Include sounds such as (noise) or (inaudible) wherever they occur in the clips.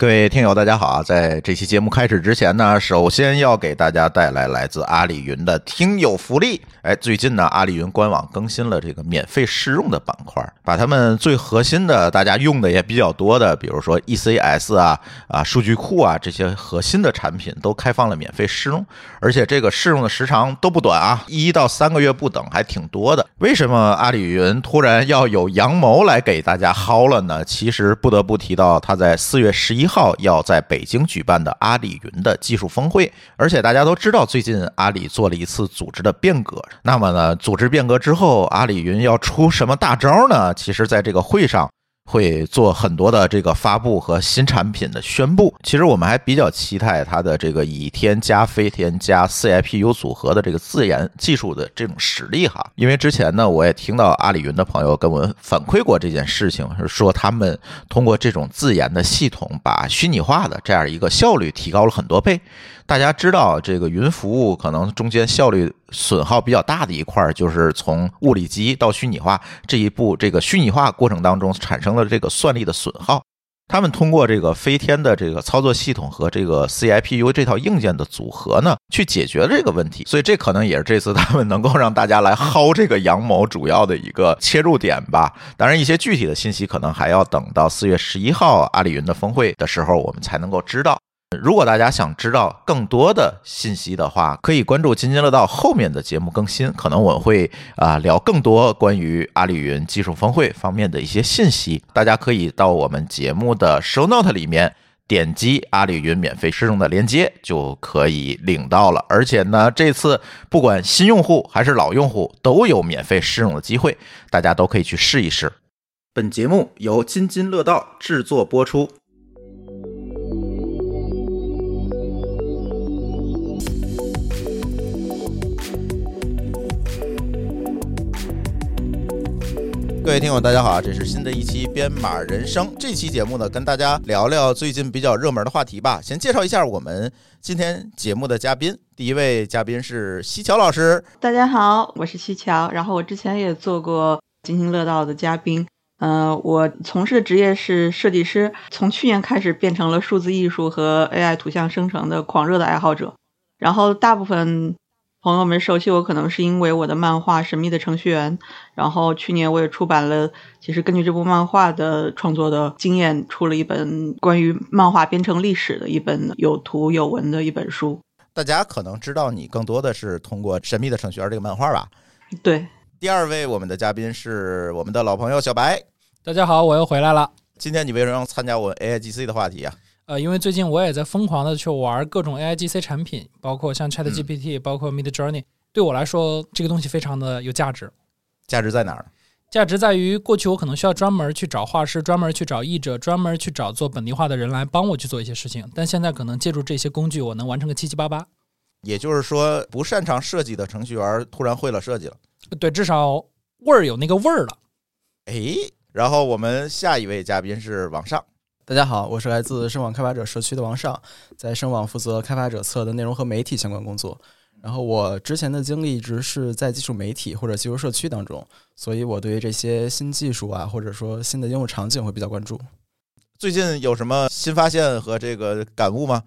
各位听友，大家好啊！在这期节目开始之前呢，首先要给大家带来来自阿里云的听友福利。哎，最近呢，阿里云官网更新了这个免费试用的板块，把他们最核心的、大家用的也比较多的，比如说 ECS 啊、啊数据库啊这些核心的产品都开放了免费试用，而且这个试用的时长都不短啊，一到三个月不等，还挺多的。为什么阿里云突然要有阳谋来给大家薅了呢？其实不得不提到，他在四月十一号要在北京举办的阿里云的技术峰会，而且大家都知道，最近阿里做了一次组织的变革。那么呢，组织变革之后，阿里云要出什么大招呢？其实，在这个会上。会做很多的这个发布和新产品的宣布。其实我们还比较期待它的这个倚天加飞天加 CIPU 组合的这个自研技术的这种实力哈。因为之前呢，我也听到阿里云的朋友跟我反馈过这件事情，是说他们通过这种自研的系统，把虚拟化的这样一个效率提高了很多倍。大家知道，这个云服务可能中间效率损耗比较大的一块，就是从物理机到虚拟化这一步，这个虚拟化过程当中产生了这个算力的损耗。他们通过这个飞天的这个操作系统和这个 CIPU 这套硬件的组合呢，去解决这个问题。所以这可能也是这次他们能够让大家来薅这个羊毛主要的一个切入点吧。当然，一些具体的信息可能还要等到四月十一号阿里云的峰会的时候，我们才能够知道。如果大家想知道更多的信息的话，可以关注津津乐道后面的节目更新，可能我会啊聊更多关于阿里云技术峰会方面的一些信息。大家可以到我们节目的 show note 里面点击阿里云免费试用的链接，就可以领到了。而且呢，这次不管新用户还是老用户都有免费试用的机会，大家都可以去试一试。本节目由津津乐道制作播出。各位听友，大家好啊，这是新的一期编码人生。这期节目呢，跟大家聊聊最近比较热门的话题吧。先介绍一下我们今天节目的嘉宾。第一位嘉宾是西桥老师。大家好，我是西桥。然后我之前也做过津津乐道的嘉宾。嗯，我从事的职业是设计师，从去年开始变成了数字艺术和 AI 图像生成的狂热的爱好者。然后大部分。朋友们熟悉我，可能是因为我的漫画《神秘的程序员》。然后去年我也出版了，其实根据这部漫画的创作的经验，出了一本关于漫画编程历史的一本有图有文的一本书。大家可能知道你更多的是通过《神秘的程序员》这个漫画吧？对。第二位我们的嘉宾是我们的老朋友小白。大家好，我又回来了。今天你为什么要参加我 AIGC 的话题啊？呃，因为最近我也在疯狂的去玩各种 AI GC 产品，包括像 Chat GPT，包括 Mid Journey。对我来说，这个东西非常的有价值。价值在哪儿？价值在于过去我可能需要专门去找画师，专门去找译者，专门去找做本地化的人来帮我去做一些事情。但现在可能借助这些工具，我能完成个七七八八。也就是说，不擅长设计的程序员突然会了设计了。对，至少味儿有那个味儿了。哎，然后我们下一位嘉宾是王上。大家好，我是来自声网开发者社区的王尚，在声网负责开发者侧的内容和媒体相关工作。然后我之前的经历一直是在技术媒体或者技术社区当中，所以我对于这些新技术啊，或者说新的应用场景会比较关注。最近有什么新发现和这个感悟吗？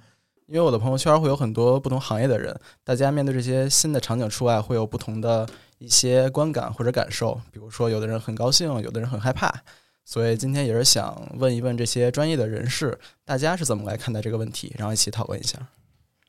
因为我的朋友圈会有很多不同行业的人，大家面对这些新的场景出来，会有不同的一些观感或者感受。比如说，有的人很高兴，有的人很害怕。所以今天也是想问一问这些专业的人士，大家是怎么来看待这个问题，然后一起讨论一下。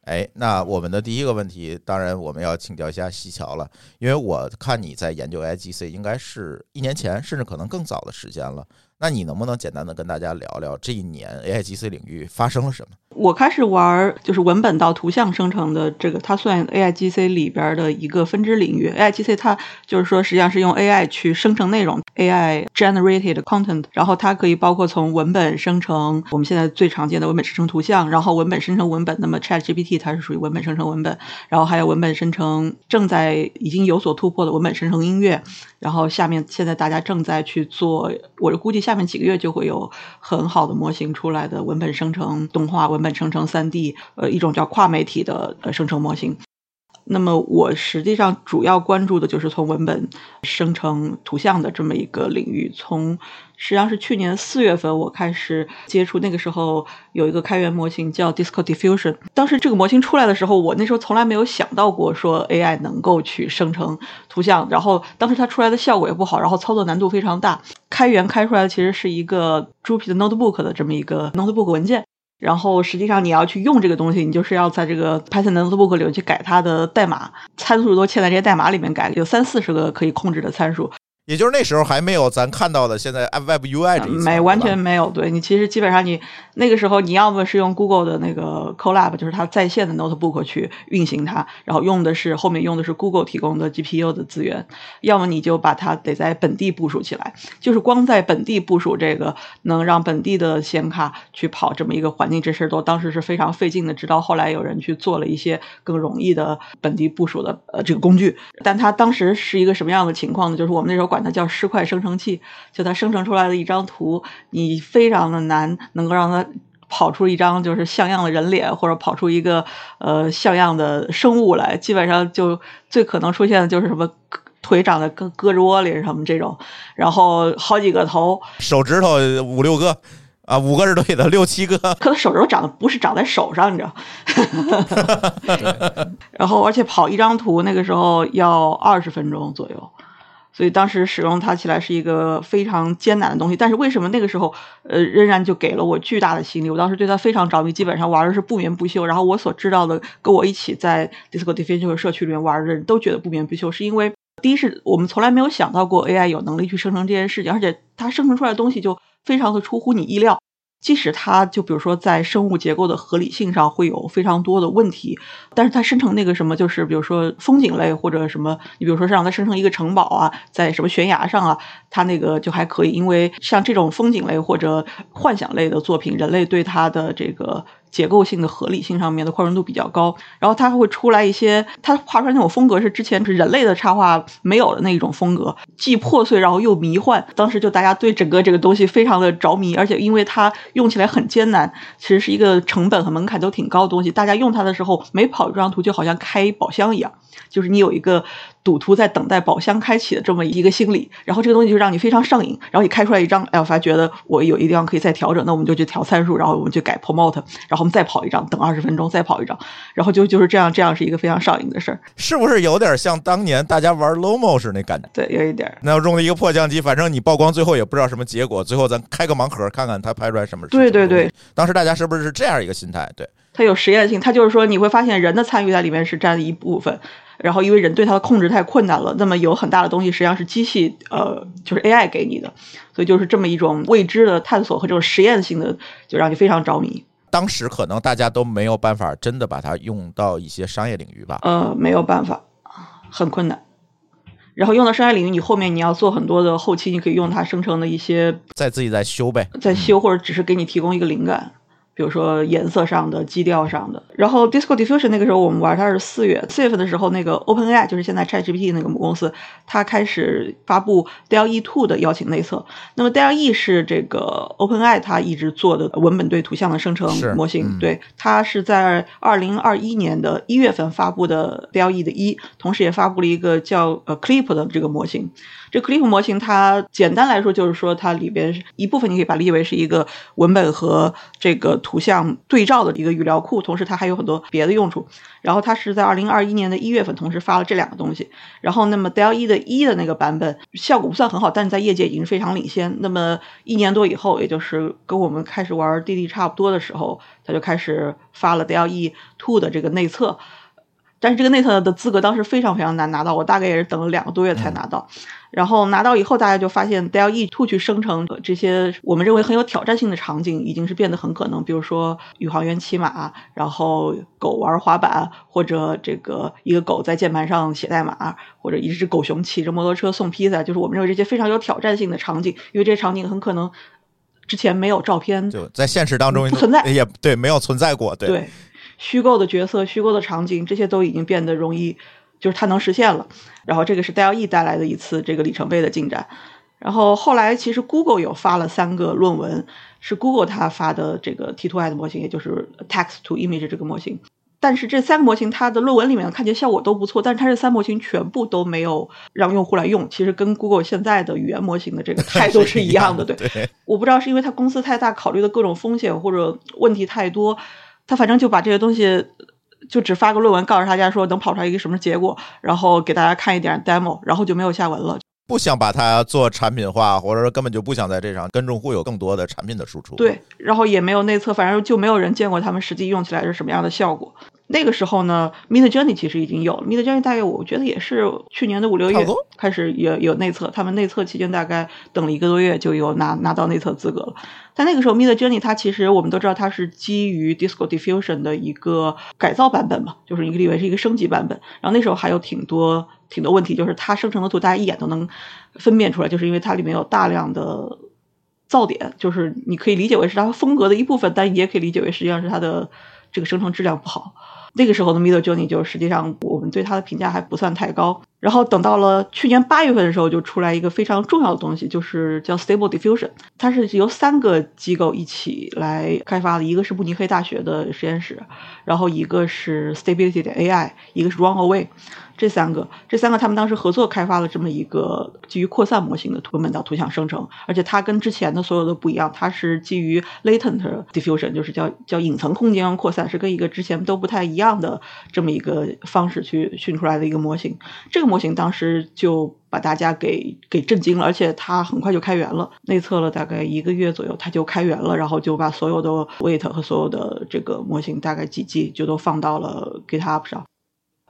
哎，那我们的第一个问题，当然我们要请教一下西桥了，因为我看你在研究 IGC，应该是一年前，甚至可能更早的时间了。那你能不能简单的跟大家聊聊这一年 AIGC 领域发生了什么？我开始玩就是文本到图像生成的这个，它算 AIGC 里边的一个分支领域。AIGC 它就是说实际上是用 AI 去生成内容，AI generated content，然后它可以包括从文本生成我们现在最常见的文本生成图像，然后文本生成文本，那么 ChatGPT 它是属于文本生成文本，然后还有文本生成正在已经有所突破的文本生成音乐，然后下面现在大家正在去做，我估计下面几个月就会有很好的模型出来的文本生成动画文。本生成三 D，呃，一种叫跨媒体的呃生成模型。那么我实际上主要关注的就是从文本生成图像的这么一个领域。从实际上是去年四月份我开始接触，那个时候有一个开源模型叫 Disco Diffusion。当时这个模型出来的时候，我那时候从来没有想到过说 AI 能够去生成图像。然后当时它出来的效果也不好，然后操作难度非常大。开源开出来的其实是一个猪皮的 Notebook 的这么一个 Notebook 文件。然后实际上你要去用这个东西，你就是要在这个 Python Notebook 里去改它的代码，参数都嵌在这些代码里面改，有三四十个可以控制的参数。也就是那时候还没有咱看到的现在 Web UI 这一没完全没有。对你其实基本上你那个时候你要么是用 Google 的那个 Colab，就是它在线的 Notebook 去运行它，然后用的是后面用的是 Google 提供的 GPU 的资源，要么你就把它得在本地部署起来。就是光在本地部署这个，能让本地的显卡去跑这么一个环境，这事儿都当时是非常费劲的。直到后来有人去做了一些更容易的本地部署的呃这个工具，但它当时是一个什么样的情况呢？就是我们那时候管它叫尸块生成器，就它生成出来的一张图，你非常的难能够让它跑出一张就是像样的人脸，或者跑出一个呃像样的生物来。基本上就最可能出现的就是什么腿长在胳胳肢窝里什么这种，然后好几个头，手指头五六个啊，五个是对的，六七个。可能手指头长得不是长在手上，你知道。(laughs) 然后而且跑一张图那个时候要二十分钟左右。所以当时使用它起来是一个非常艰难的东西，但是为什么那个时候，呃，仍然就给了我巨大的吸引力？我当时对它非常着迷，基本上玩的是不眠不休。然后我所知道的，跟我一起在 Disco Diffusion 社区里面玩的人都觉得不眠不休，是因为第一是我们从来没有想到过 AI 有能力去生成这件事情，而且它生成出来的东西就非常的出乎你意料。即使它就比如说在生物结构的合理性上会有非常多的问题，但是它生成那个什么，就是比如说风景类或者什么，你比如说让它生成一个城堡啊，在什么悬崖上啊，它那个就还可以，因为像这种风景类或者幻想类的作品，人类对它的这个。结构性的合理性上面的宽容度比较高，然后它会出来一些，它画出来那种风格是之前是人类的插画没有的那一种风格，既破碎然后又迷幻。当时就大家对整个这个东西非常的着迷，而且因为它用起来很艰难，其实是一个成本和门槛都挺高的东西。大家用它的时候，每跑一张图就好像开宝箱一样，就是你有一个。赌徒在等待宝箱开启的这么一个心理，然后这个东西就让你非常上瘾，然后你开出来一张，哎，我发觉得我有一地方可以再调整，那我们就去调参数，然后我们就改 promote，然后我们再跑一张，等二十分钟再跑一张，然后就就是这样，这样是一个非常上瘾的事儿，是不是有点像当年大家玩 Lomo 时那感觉？对，有一点。那用了一个破相机，反正你曝光最后也不知道什么结果，最后咱开个盲盒看看它拍出来什么。对对对，当时大家是不是是这样一个心态？对，它有实验性，它就是说你会发现人的参与在里面是占一部分。然后，因为人对它的控制太困难了，那么有很大的东西实际上是机器，呃，就是 AI 给你的，所以就是这么一种未知的探索和这种实验性的，就让你非常着迷。当时可能大家都没有办法真的把它用到一些商业领域吧？呃，没有办法，很困难。然后用到商业领域，你后面你要做很多的后期，你可以用它生成的一些，再自己再修呗，再修或者只是给你提供一个灵感。比如说颜色上的、基调上的，然后 Disco Diffusion 那个时候我们玩它是四月，四月份的时候，那个 OpenAI 就是现在 ChatGPT 那个母公司，它开始发布 DALL-E 2的邀请内测。那么 DALL-E 是这个 OpenAI 它一直做的文本对图像的生成模型，对，它是在二零二一年的一月份发布的 DALL-E 的一，同时也发布了一个叫呃 Clip 的这个模型。这 Clip 模型它简单来说就是说它里边一部分你可以把它理解为是一个文本和这个图像对照的一个语料库，同时它还有很多别的用处。然后它是在二零二一年的一月份同时发了这两个东西。然后那么 DALL-E 的一的那个版本效果不算很好，但是在业界已经非常领先。那么一年多以后，也就是跟我们开始玩 DD 差不多的时候，它就开始发了 DALL-E Two 的这个内测。但是这个内测的资格当时非常非常难拿到，我大概也是等了两个多月才拿到。然后拿到以后，大家就发现 DALL-E Two 去生成这些我们认为很有挑战性的场景，已经是变得很可能。比如说宇航员骑马，然后狗玩滑板，或者这个一个狗在键盘上写代码，或者一只狗熊骑着摩托车送披萨，就是我们认为这些非常有挑战性的场景，因为这些场景很可能之前没有照片，就在现实当中不存在，也对，没有存在过，对，虚构的角色、虚构的场景，这些都已经变得容易。就是它能实现了，然后这个是 DALL-E 带来的一次这个里程碑的进展。然后后来其实 Google 有发了三个论文，是 Google 它发的这个 T2I 的模型，也就是 Text to Image 这个模型。但是这三个模型它的论文里面看起来效果都不错，但是它这三模型全部都没有让用户来用，其实跟 Google 现在的语言模型的这个 (laughs) 态度是一样的。对，对，我不知道是因为它公司太大，考虑的各种风险或者问题太多，他反正就把这些东西。就只发个论文，告诉大家说能跑出来一个什么结果，然后给大家看一点 demo，然后就没有下文了。不想把它做产品化，或者说根本就不想在这上跟用户有更多的产品的输出。对，然后也没有内测，反正就没有人见过他们实际用起来是什么样的效果。那个时候呢，Mid Journey 其实已经有了，Mid Journey 大概我觉得也是去年的五六月开始有有内测，他们内测期间大概等了一个多月就有拿拿到内测资格了。但那个时候，Mid Journey 它其实我们都知道它是基于 Disco Diffusion 的一个改造版本嘛，就是你可以理解是一个升级版本。然后那时候还有挺多挺多问题，就是它生成的图大家一眼都能分辨出来，就是因为它里面有大量的噪点，就是你可以理解为是它风格的一部分，但也可以理解为实际上是它的这个生成质量不好。那个时候的 Mid Journey 就实际上我们对它的评价还不算太高。然后等到了去年八月份的时候，就出来一个非常重要的东西，就是叫 Stable Diffusion。它是由三个机构一起来开发的，一个是慕尼黑大学的实验室，然后一个是 Stability 的 AI，一个是 Runaway。这三个，这三个他们当时合作开发了这么一个基于扩散模型的图本到图像生成，而且它跟之前的所有的不一样，它是基于 latent diffusion，就是叫叫隐层空间扩散，是跟一个之前都不太一样的这么一个方式去训出来的一个模型。这个模模型当时就把大家给给震惊了，而且它很快就开源了，内测了大概一个月左右，它就开源了，然后就把所有的 weight 和所有的这个模型大概几 G 就都放到了 GitHub 上。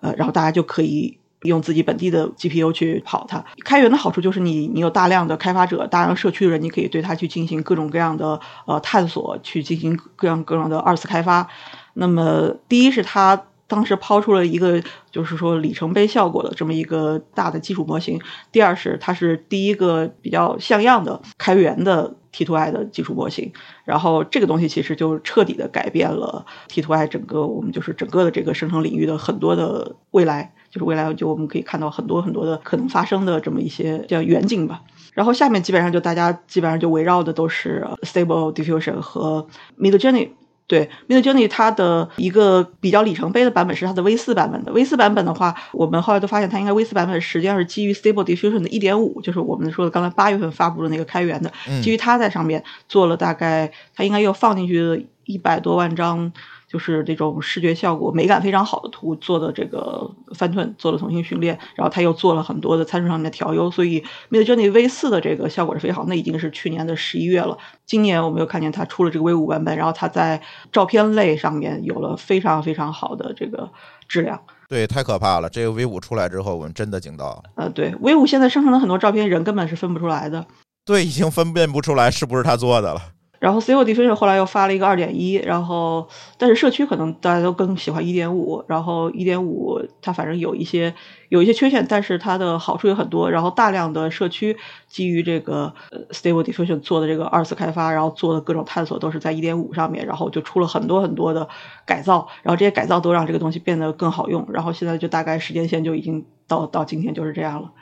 呃，然后大家就可以用自己本地的 GPU 去跑它。开源的好处就是你你有大量的开发者，大量社区的人，你可以对它去进行各种各样的呃探索，去进行各样各样的二次开发。那么第一是它。当时抛出了一个就是说里程碑效果的这么一个大的基础模型。第二是它是第一个比较像样的开源的 T2I 的基础模型。然后这个东西其实就彻底的改变了 T2I 整个我们就是整个的这个生成领域的很多的未来，就是未来就我们可以看到很多很多的可能发生的这么一些叫远景吧。然后下面基本上就大家基本上就围绕的都是 Stable Diffusion 和 Mid Journey。对，Mid Journey 它的一个比较里程碑的版本是它的 V 四版本的。V 四版本的话，我们后来都发现它应该 V 四版本实际上是基于 Stable Diffusion 的1.5，就是我们说的刚才八月份发布的那个开源的，基于它在上面做了大概，它应该又放进去一百多万张。就是这种视觉效果、美感非常好的图做的这个翻顿做了重新训练，然后他又做了很多的参数上面的调优，所以 Mid Journey V 四的这个效果是非常好。那已经是去年的十一月了，今年我们又看见它出了这个 V 五版本，然后它在照片类上面有了非常非常好的这个质量。对，太可怕了！这个 V 五出来之后，我们真的惊到了。呃，对，V 五现在生成的很多照片，人根本是分不出来的。对，已经分辨不出来是不是他做的了。然后 Stable Diffusion 后来又发了一个二点一，然后但是社区可能大家都更喜欢一点五，然后一点五它反正有一些有一些缺陷，但是它的好处也很多。然后大量的社区基于这个 Stable Diffusion 做的这个二次开发，然后做的各种探索都是在一点五上面，然后就出了很多很多的改造，然后这些改造都让这个东西变得更好用。然后现在就大概时间线就已经到到今天就是这样了。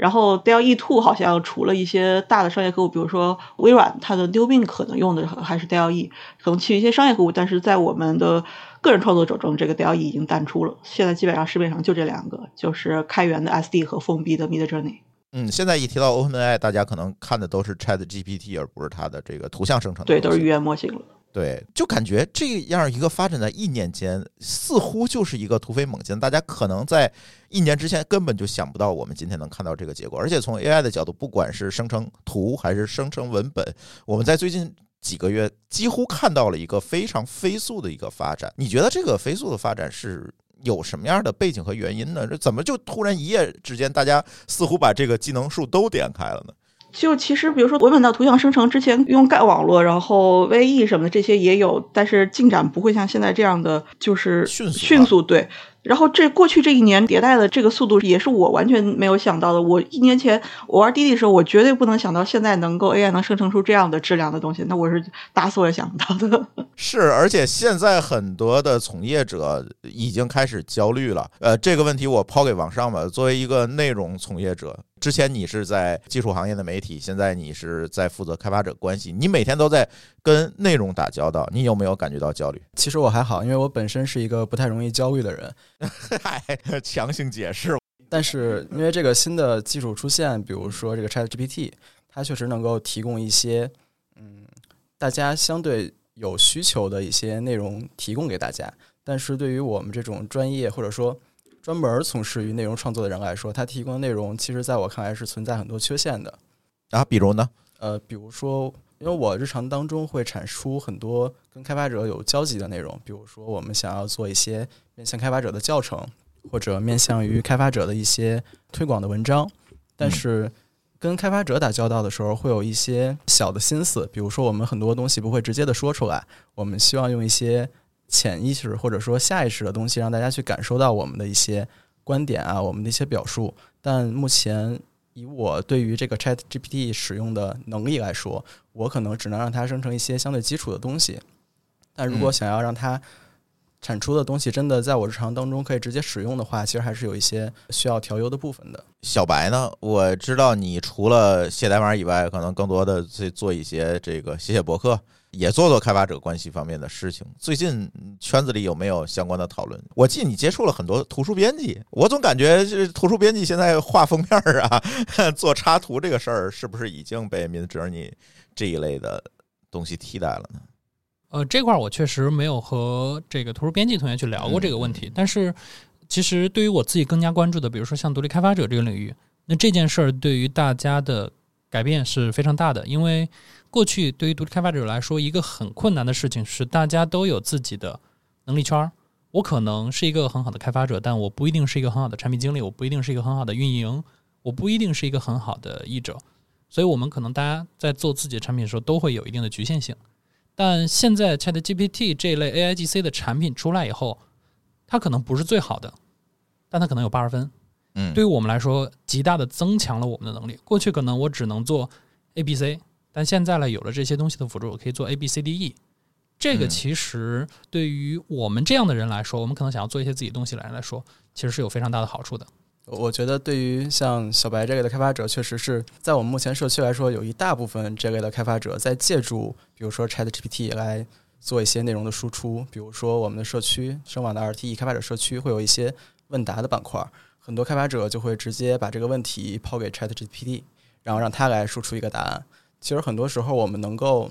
然后 Dell E Two 好像除了一些大的商业客户，比如说微软，它的 New Bing 可能用的还是 Dell E，可能去一些商业客户，但是在我们的个人创作者中，这个 Dell E 已经淡出了。现在基本上市面上就这两个，就是开源的 SD 和封闭的 Mid Journey。嗯，现在一提到 OpenAI，大家可能看的都是 Chat GPT，而不是它的这个图像生成。对，都是语言模型了。对，就感觉这样一个发展在一年间，似乎就是一个突飞猛进。大家可能在一年之前根本就想不到，我们今天能看到这个结果。而且从 AI 的角度，不管是生成图还是生成文本，我们在最近几个月几乎看到了一个非常飞速的一个发展。你觉得这个飞速的发展是有什么样的背景和原因呢？这怎么就突然一夜之间，大家似乎把这个技能树都点开了呢？就其实，比如说文本到图像生成之前用盖网络，然后 VE 什么的这些也有，但是进展不会像现在这样的，就是迅速迅速对。然后这过去这一年迭代的这个速度也是我完全没有想到的。我一年前我玩滴滴的时候，我绝对不能想到现在能够 AI 能生成出这样的质量的东西。那我是打死我也想不到的。(laughs) 是，而且现在很多的从业者已经开始焦虑了。呃，这个问题我抛给网上吧。作为一个内容从业者，之前你是在技术行业的媒体，现在你是在负责开发者关系，你每天都在跟内容打交道，你有没有感觉到焦虑？其实我还好，因为我本身是一个不太容易焦虑的人。嗨，(laughs) 强行解释。但是因为这个新的技术出现，比如说这个 Chat GPT，它确实能够提供一些嗯，大家相对有需求的一些内容提供给大家。但是对于我们这种专业或者说专门从事于内容创作的人来说，他提供的内容其实在我看来是存在很多缺陷的。啊，比如呢？呃，比如说，因为我日常当中会产出很多跟开发者有交集的内容，比如说我们想要做一些面向开发者的教程，或者面向于开发者的一些推广的文章。但是跟开发者打交道的时候，会有一些小的心思，比如说我们很多东西不会直接的说出来，我们希望用一些潜意识或者说下意识的东西，让大家去感受到我们的一些观点啊，我们的一些表述。但目前以我对于这个 Chat GPT 使用的能力来说，我可能只能让它生成一些相对基础的东西。但如果想要让它产出的东西真的在我日常当中可以直接使用的话，其实还是有一些需要调优的部分的。小白呢？我知道你除了写代码以外，可能更多的去做一些这个写写博客，也做做开发者关系方面的事情。最近圈子里有没有相关的讨论？我记得你接触了很多图书编辑，我总感觉这图书编辑现在画封面啊、做插图这个事儿，是不是已经被 Midjourney 这一类的东西替代了呢？呃，这块儿我确实没有和这个图书编辑同学去聊过这个问题，但是其实对于我自己更加关注的，比如说像独立开发者这个领域，那这件事儿对于大家的改变是非常大的，因为过去对于独立开发者来说，一个很困难的事情是大家都有自己的能力圈儿。我可能是一个很好的开发者，但我不一定是一个很好的产品经理，我不一定是一个很好的运营，我不一定是一个很好的译者，所以我们可能大家在做自己的产品的时候都会有一定的局限性。但现在 Chat GPT 这一类 AI GC 的产品出来以后，它可能不是最好的，但它可能有八十分。嗯，对于我们来说，极大的增强了我们的能力。过去可能我只能做 A、B、C，但现在呢，有了这些东西的辅助，我可以做 A、B、C、D、E。这个嗯其实对于我们这样的人来说，我们可能想要做一些自己东西来来说，其实是有非常大的好处的。我觉得对于像小白这类的开发者，确实是在我们目前社区来说，有一大部分这类的开发者在借助，比如说 Chat GPT 来做一些内容的输出。比如说我们的社区声网的 RTE 开发者社区会有一些问答的板块，很多开发者就会直接把这个问题抛给 Chat GPT，然后让它来输出一个答案。其实很多时候我们能够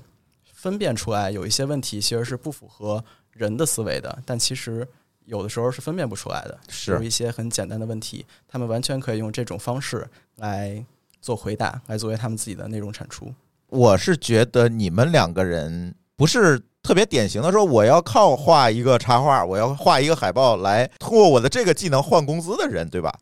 分辨出来，有一些问题其实是不符合人的思维的，但其实有的时候是分辨不出来的。是有一些很简单的问题，他们完全可以用这种方式来做回答，来作为他们自己的内容产出。我是觉得你们两个人不是特别典型的说，我要靠画一个插画，我要画一个海报来通过我的这个技能换工资的人，对吧？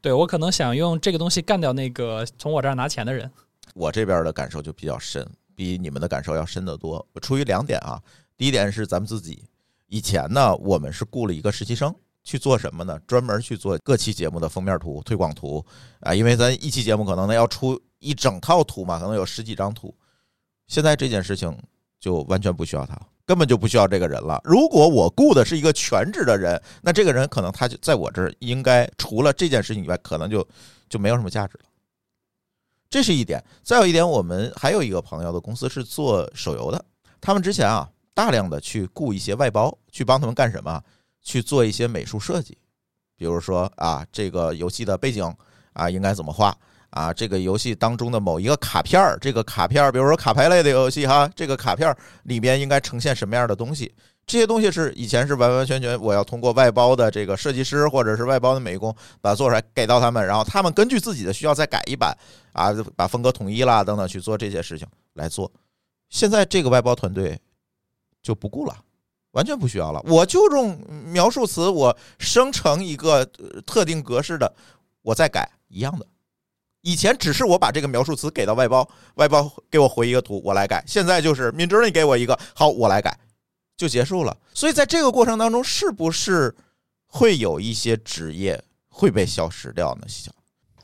对我可能想用这个东西干掉那个从我这儿拿钱的人。我这边的感受就比较深，比你们的感受要深得多。出于两点啊，第一点是咱们自己以前呢，我们是雇了一个实习生去做什么呢？专门去做各期节目的封面图、推广图啊，因为咱一期节目可能呢要出一整套图嘛，可能有十几张图。现在这件事情就完全不需要他，根本就不需要这个人了。如果我雇的是一个全职的人，那这个人可能他就在我这儿应该除了这件事情以外，可能就就没有什么价值了。这是一点。再有一点，我们还有一个朋友的公司是做手游的，他们之前啊大量的去雇一些外包去帮他们干什么？去做一些美术设计，比如说啊这个游戏的背景啊应该怎么画啊？这个游戏当中的某一个卡片儿，这个卡片儿，比如说卡牌类的游戏哈，这个卡片儿里边应该呈现什么样的东西？这些东西是以前是完完全全我要通过外包的这个设计师或者是外包的美工把它做出来给到他们，然后他们根据自己的需要再改一版啊，把风格统一啦等等去做这些事情来做。现在这个外包团队就不顾了，完全不需要了，我就用描述词，我生成一个特定格式的，我再改一样的。以前只是我把这个描述词给到外包，外包给我回一个图，我来改。现在就是 Midjourney 给我一个，好，我来改，就结束了。所以在这个过程当中，是不是会有一些职业会被消失掉呢？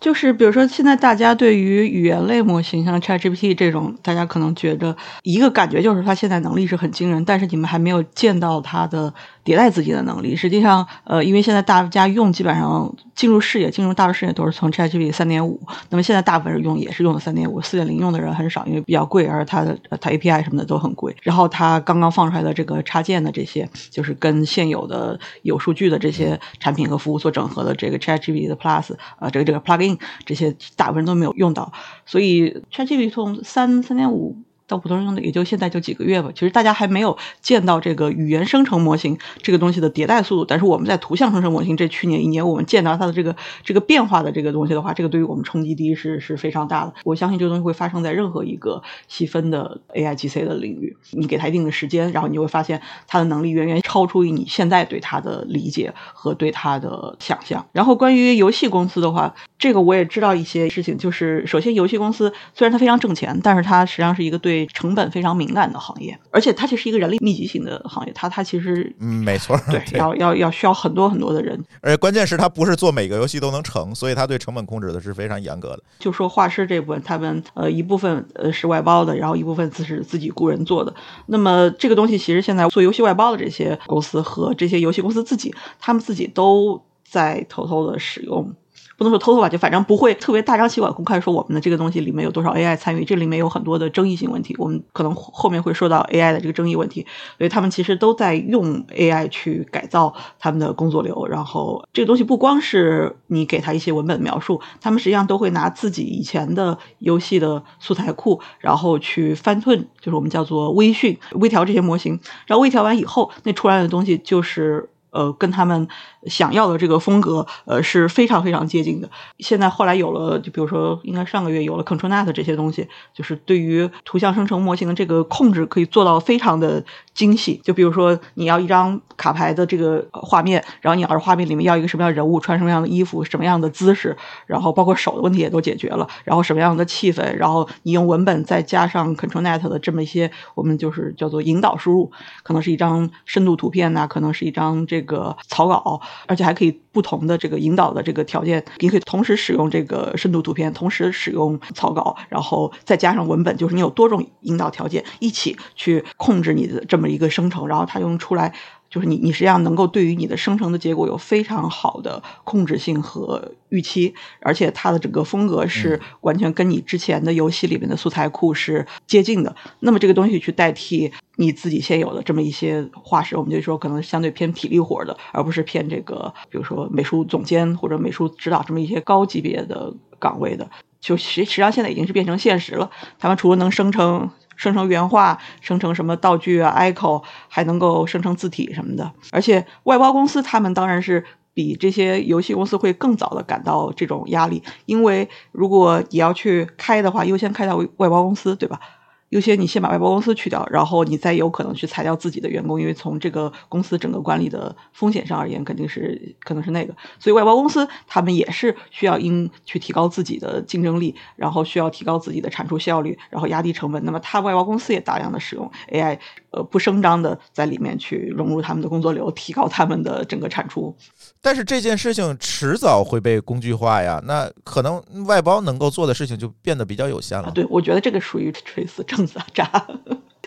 就是比如说，现在大家对于语言类模型，像 ChatGPT 这种，大家可能觉得一个感觉就是它现在能力是很惊人，但是你们还没有见到它的迭代自己的能力。实际上，呃，因为现在大家用基本上进入视野、进入大众视野都是从 ChatGPT 三点五，那么现在大部分人用也是用的三点五，四点零用的人很少，因为比较贵，而它的它 API 什么的都很贵。然后它刚刚放出来的这个插件的这些，就是跟现有的有数据的这些产品和服务做整合的这个 ChatGPT 的 Plus，呃，这个这个 Plugin。这些大部分人都没有用到，所以 ChatGPT 从三三点五。到普通人用的也就现在就几个月吧，其实大家还没有见到这个语言生成模型这个东西的迭代速度。但是我们在图像生成模型这去年一年，我们见到它的这个这个变化的这个东西的话，这个对于我们冲击第一是是非常大的。我相信这个东西会发生在任何一个细分的 AI GC 的领域。你给它一定的时间，然后你就会发现它的能力远远超出于你现在对它的理解和对它的想象。然后关于游戏公司的话，这个我也知道一些事情，就是首先游戏公司虽然它非常挣钱，但是它实际上是一个对对成本非常敏感的行业，而且它其实是一个人力密集型的行业，它它其实嗯，没错，对，(laughs) 要要要需要很多很多的人，而且关键是它不是做每个游戏都能成，所以它对成本控制的是非常严格的。就说画师这部分，他们呃一部分呃是外包的，然后一部分自是自己雇人做的。那么这个东西其实现在做游戏外包的这些公司和这些游戏公司自己，他们自己都在偷偷的使用。不能说偷偷吧，就反正不会特别大张旗鼓公开说我们的这个东西里面有多少 AI 参与，这里面有很多的争议性问题，我们可能后面会说到 AI 的这个争议问题，所以他们其实都在用 AI 去改造他们的工作流。然后这个东西不光是你给他一些文本描述，他们实际上都会拿自己以前的游戏的素材库，然后去翻顿，就是我们叫做微训、微调这些模型，然后微调完以后，那出来的东西就是。呃，跟他们想要的这个风格，呃，是非常非常接近的。现在后来有了，就比如说，应该上个月有了 ControlNet 这些东西，就是对于图像生成模型的这个控制可以做到非常的精细。就比如说，你要一张卡牌的这个画面，然后你要是画面里面要一个什么样的人物，穿什么样的衣服，什么样的姿势，然后包括手的问题也都解决了，然后什么样的气氛，然后你用文本再加上 ControlNet 的这么一些，我们就是叫做引导输入，可能是一张深度图片呐，可能是一张这。个草稿，而且还可以不同的这个引导的这个条件，你可以同时使用这个深度图片，同时使用草稿，然后再加上文本，就是你有多种引导条件一起去控制你的这么一个生成，然后它用出来。就是你，你实际上能够对于你的生成的结果有非常好的控制性和预期，而且它的整个风格是完全跟你之前的游戏里面的素材库是接近的。那么这个东西去代替你自己现有的这么一些画师，我们就说可能相对偏体力活的，而不是偏这个，比如说美术总监或者美术指导这么一些高级别的岗位的。就实实际上现在已经是变成现实了。他们除了能生成。生成原画，生成什么道具啊，icon，还能够生成字体什么的。而且外包公司他们当然是比这些游戏公司会更早的感到这种压力，因为如果你要去开的话，优先开到外包公司，对吧？优先你先把外包公司去掉，然后你再有可能去裁掉自己的员工，因为从这个公司整个管理的风险上而言，肯定是可能是那个。所以外包公司他们也是需要应去提高自己的竞争力，然后需要提高自己的产出效率，然后压低成本。那么他外包公司也大量的使用 AI，呃，不声张的在里面去融入他们的工作流，提高他们的整个产出。但是这件事情迟早会被工具化呀，那可能外包能够做的事情就变得比较有限了。对，我觉得这个属于垂死。正子渣，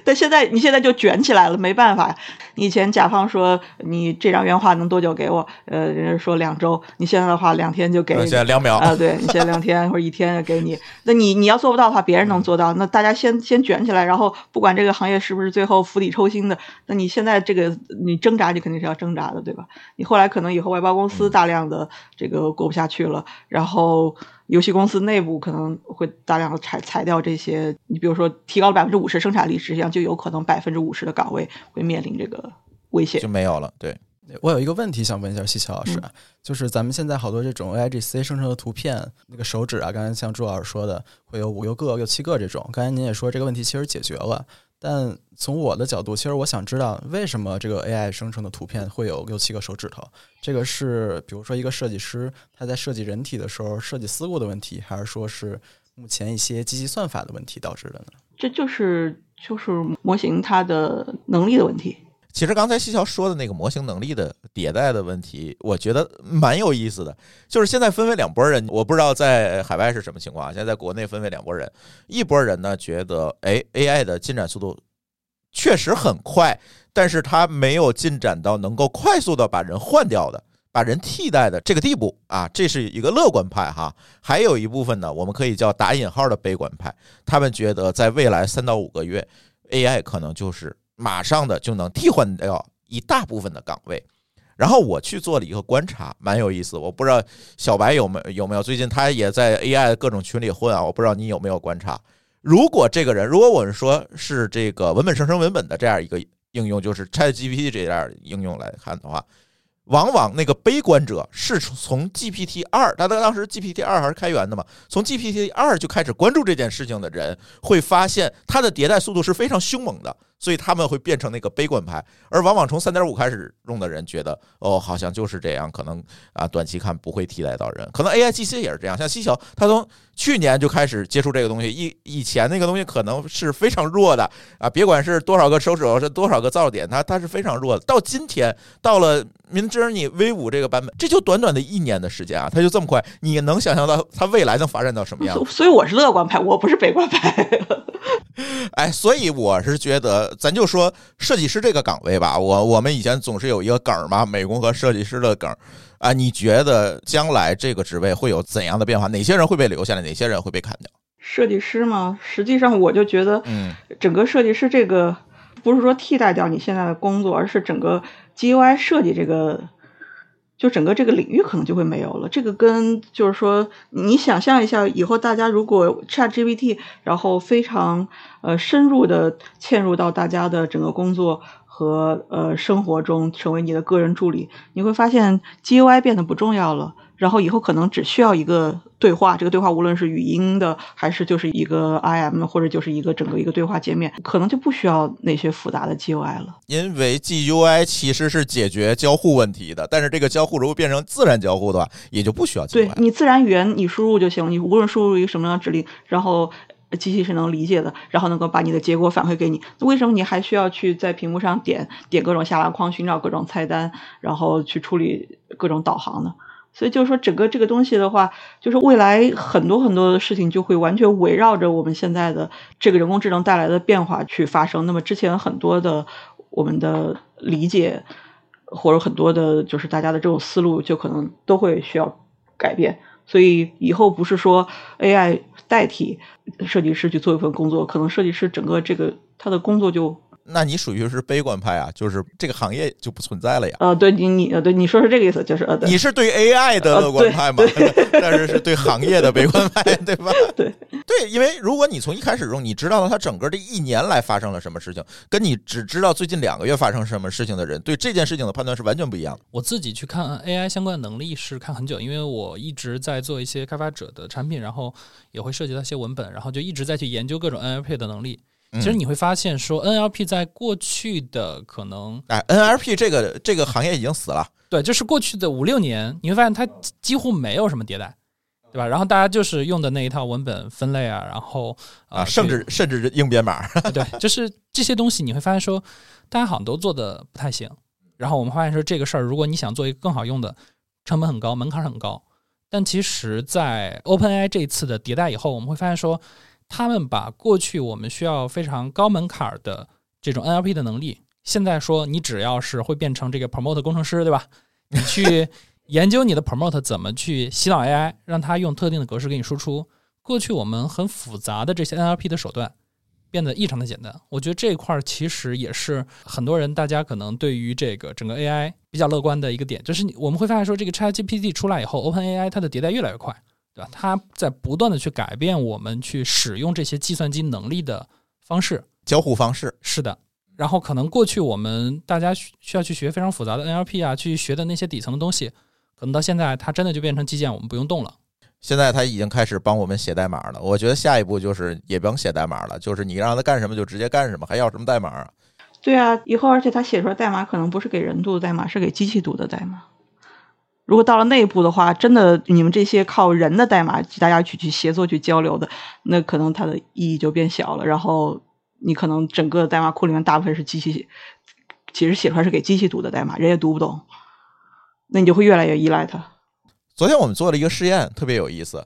但现在你现在就卷起来了，没办法。你以前甲方说你这张原画能多久给我？呃，人家说两周，你现在的话两天就给，现在两秒啊，对你现在两天或者一天给你。那你你要做不到的话，别人能做到。那大家先先卷起来，然后不管这个行业是不是最后釜底抽薪的，那你现在这个你挣扎，你肯定是要挣扎的，对吧？你后来可能以后外包公司大量的这个过不下去了，然后。游戏公司内部可能会大量的裁裁掉这些，你比如说提高了百分之五十生产力，实际上就有可能百分之五十的岗位会面临这个危险，就没有了。对，我有一个问题想问一下西桥老师，就是咱们现在好多这种 AIGC 生成的图片，那个手指啊，刚才像朱老师说的，会有五六个、六七个这种，刚才您也说这个问题其实解决了。但从我的角度，其实我想知道，为什么这个 AI 生成的图片会有六七个手指头？这个是比如说一个设计师他在设计人体的时候设计思路的问题，还是说是目前一些机器算法的问题导致的呢？这就是就是模型它的能力的问题。其实刚才西桥说的那个模型能力的迭代的问题，我觉得蛮有意思的。就是现在分为两拨人，我不知道在海外是什么情况，现在在国内分为两拨人，一拨人呢觉得，哎，AI 的进展速度确实很快，但是它没有进展到能够快速的把人换掉的。把人替代的这个地步啊，这是一个乐观派哈。还有一部分呢，我们可以叫打引号的悲观派，他们觉得在未来三到五个月，AI 可能就是马上的就能替换掉一大部分的岗位。然后我去做了一个观察，蛮有意思。我不知道小白有没有没有最近他也在 AI 各种群里混啊，我不知道你有没有观察。如果这个人，如果我们说是这个文本生成文本的这样一个应用，就是 ChatGPT 这样应用来看的话。往往那个悲观者是从 GPT 二，他当时 GPT 二还是开源的嘛？从 GPT 二就开始关注这件事情的人，会发现它的迭代速度是非常凶猛的。所以他们会变成那个悲观派，而往往从三点五开始用的人觉得，哦，好像就是这样，可能啊，短期看不会替代到人，可能 AI GC 也是这样。像西桥，他从去年就开始接触这个东西，以以前那个东西可能是非常弱的啊，别管是多少个手指头，是多少个噪点，它它是非常弱的。到今天，到了 Midjourney V 五这个版本，(laughs) 这就短短的一年的时间啊，它就这么快，你能想象到它未来能发展到什么样？所以我是乐观派，我不是悲观派。哎，所以我是觉得，咱就说设计师这个岗位吧，我我们以前总是有一个梗嘛，美工和设计师的梗啊。你觉得将来这个职位会有怎样的变化？哪些人会被留下来？哪些人会被砍掉？设计师吗？实际上，我就觉得，嗯，整个设计师这个不是说替代掉你现在的工作，而是整个 GUI 设计这个。就整个这个领域可能就会没有了。这个跟就是说，你想象一下，以后大家如果 ChatGPT，然后非常呃深入的嵌入到大家的整个工作和呃生活中，成为你的个人助理，你会发现 GUI 变得不重要了。然后以后可能只需要一个对话，这个对话无论是语音的，还是就是一个 IM，或者就是一个整个一个对话界面，可能就不需要那些复杂的 GUI 了。因为 GUI 其实是解决交互问题的，但是这个交互如果变成自然交互的话，也就不需要 GUI。对你自然语言你输入就行，你无论输入一个什么样的指令，然后机器是能理解的，然后能够把你的结果反馈给你。为什么你还需要去在屏幕上点点各种下拉框，寻找各种菜单，然后去处理各种导航呢？所以就是说，整个这个东西的话，就是未来很多很多的事情就会完全围绕着我们现在的这个人工智能带来的变化去发生。那么之前很多的我们的理解，或者很多的，就是大家的这种思路，就可能都会需要改变。所以以后不是说 AI 代替设计师去做一份工作，可能设计师整个这个他的工作就。那你属于是悲观派啊，就是这个行业就不存在了呀。呃，对你你呃，对你说是这个意思，就是呃，你是对 AI 的乐观派吗？(laughs) 但是是对行业的悲观派，(laughs) 对吧？对对，因为如果你从一开始中你知道了它整个这一年来发生了什么事情，跟你只知道最近两个月发生什么事情的人，对这件事情的判断是完全不一样的。我自己去看 AI 相关的能力是看很久，因为我一直在做一些开发者的产品，然后也会涉及到一些文本，然后就一直在去研究各种 NLP 的能力。其实你会发现，说 NLP 在过去的可能，哎，NLP 这个这个行业已经死了。对，就是过去的五六年，你会发现它几乎没有什么迭代，对吧？然后大家就是用的那一套文本分类啊，然后啊，甚至甚至硬编码，对，就是这些东西，你会发现说，大家好像都做的不太行。然后我们发现说，这个事儿，如果你想做一个更好用的，成本很高，门槛很高。但其实，在 OpenAI 这一次的迭代以后，我们会发现说。他们把过去我们需要非常高门槛的这种 NLP 的能力，现在说你只要是会变成这个 Promote 工程师，对吧？你去 (laughs) 研究你的 Promote 怎么去洗脑 AI，让它用特定的格式给你输出。过去我们很复杂的这些 NLP 的手段变得异常的简单。我觉得这一块其实也是很多人大家可能对于这个整个 AI 比较乐观的一个点，就是我们会发现说，这个 ChatGPT 出来以后，OpenAI 它的迭代越来越快。对吧？它在不断的去改变我们去使用这些计算机能力的方式、交互方式。是的。然后可能过去我们大家需需要去学非常复杂的 NLP 啊，去学的那些底层的东西，可能到现在它真的就变成基建，我们不用动了。现在它已经开始帮我们写代码了。我觉得下一步就是也不用写代码了，就是你让它干什么就直接干什么，还要什么代码啊？对啊，以后而且它写出来代码可能不是给人读的代码，是给机器读的代码。如果到了内部的话，真的你们这些靠人的代码，大家去去协作去交流的，那可能它的意义就变小了。然后你可能整个代码库里面大部分是机器其实写出来是给机器读的代码，人也读不懂，那你就会越来越依赖它。昨天我们做了一个试验，特别有意思。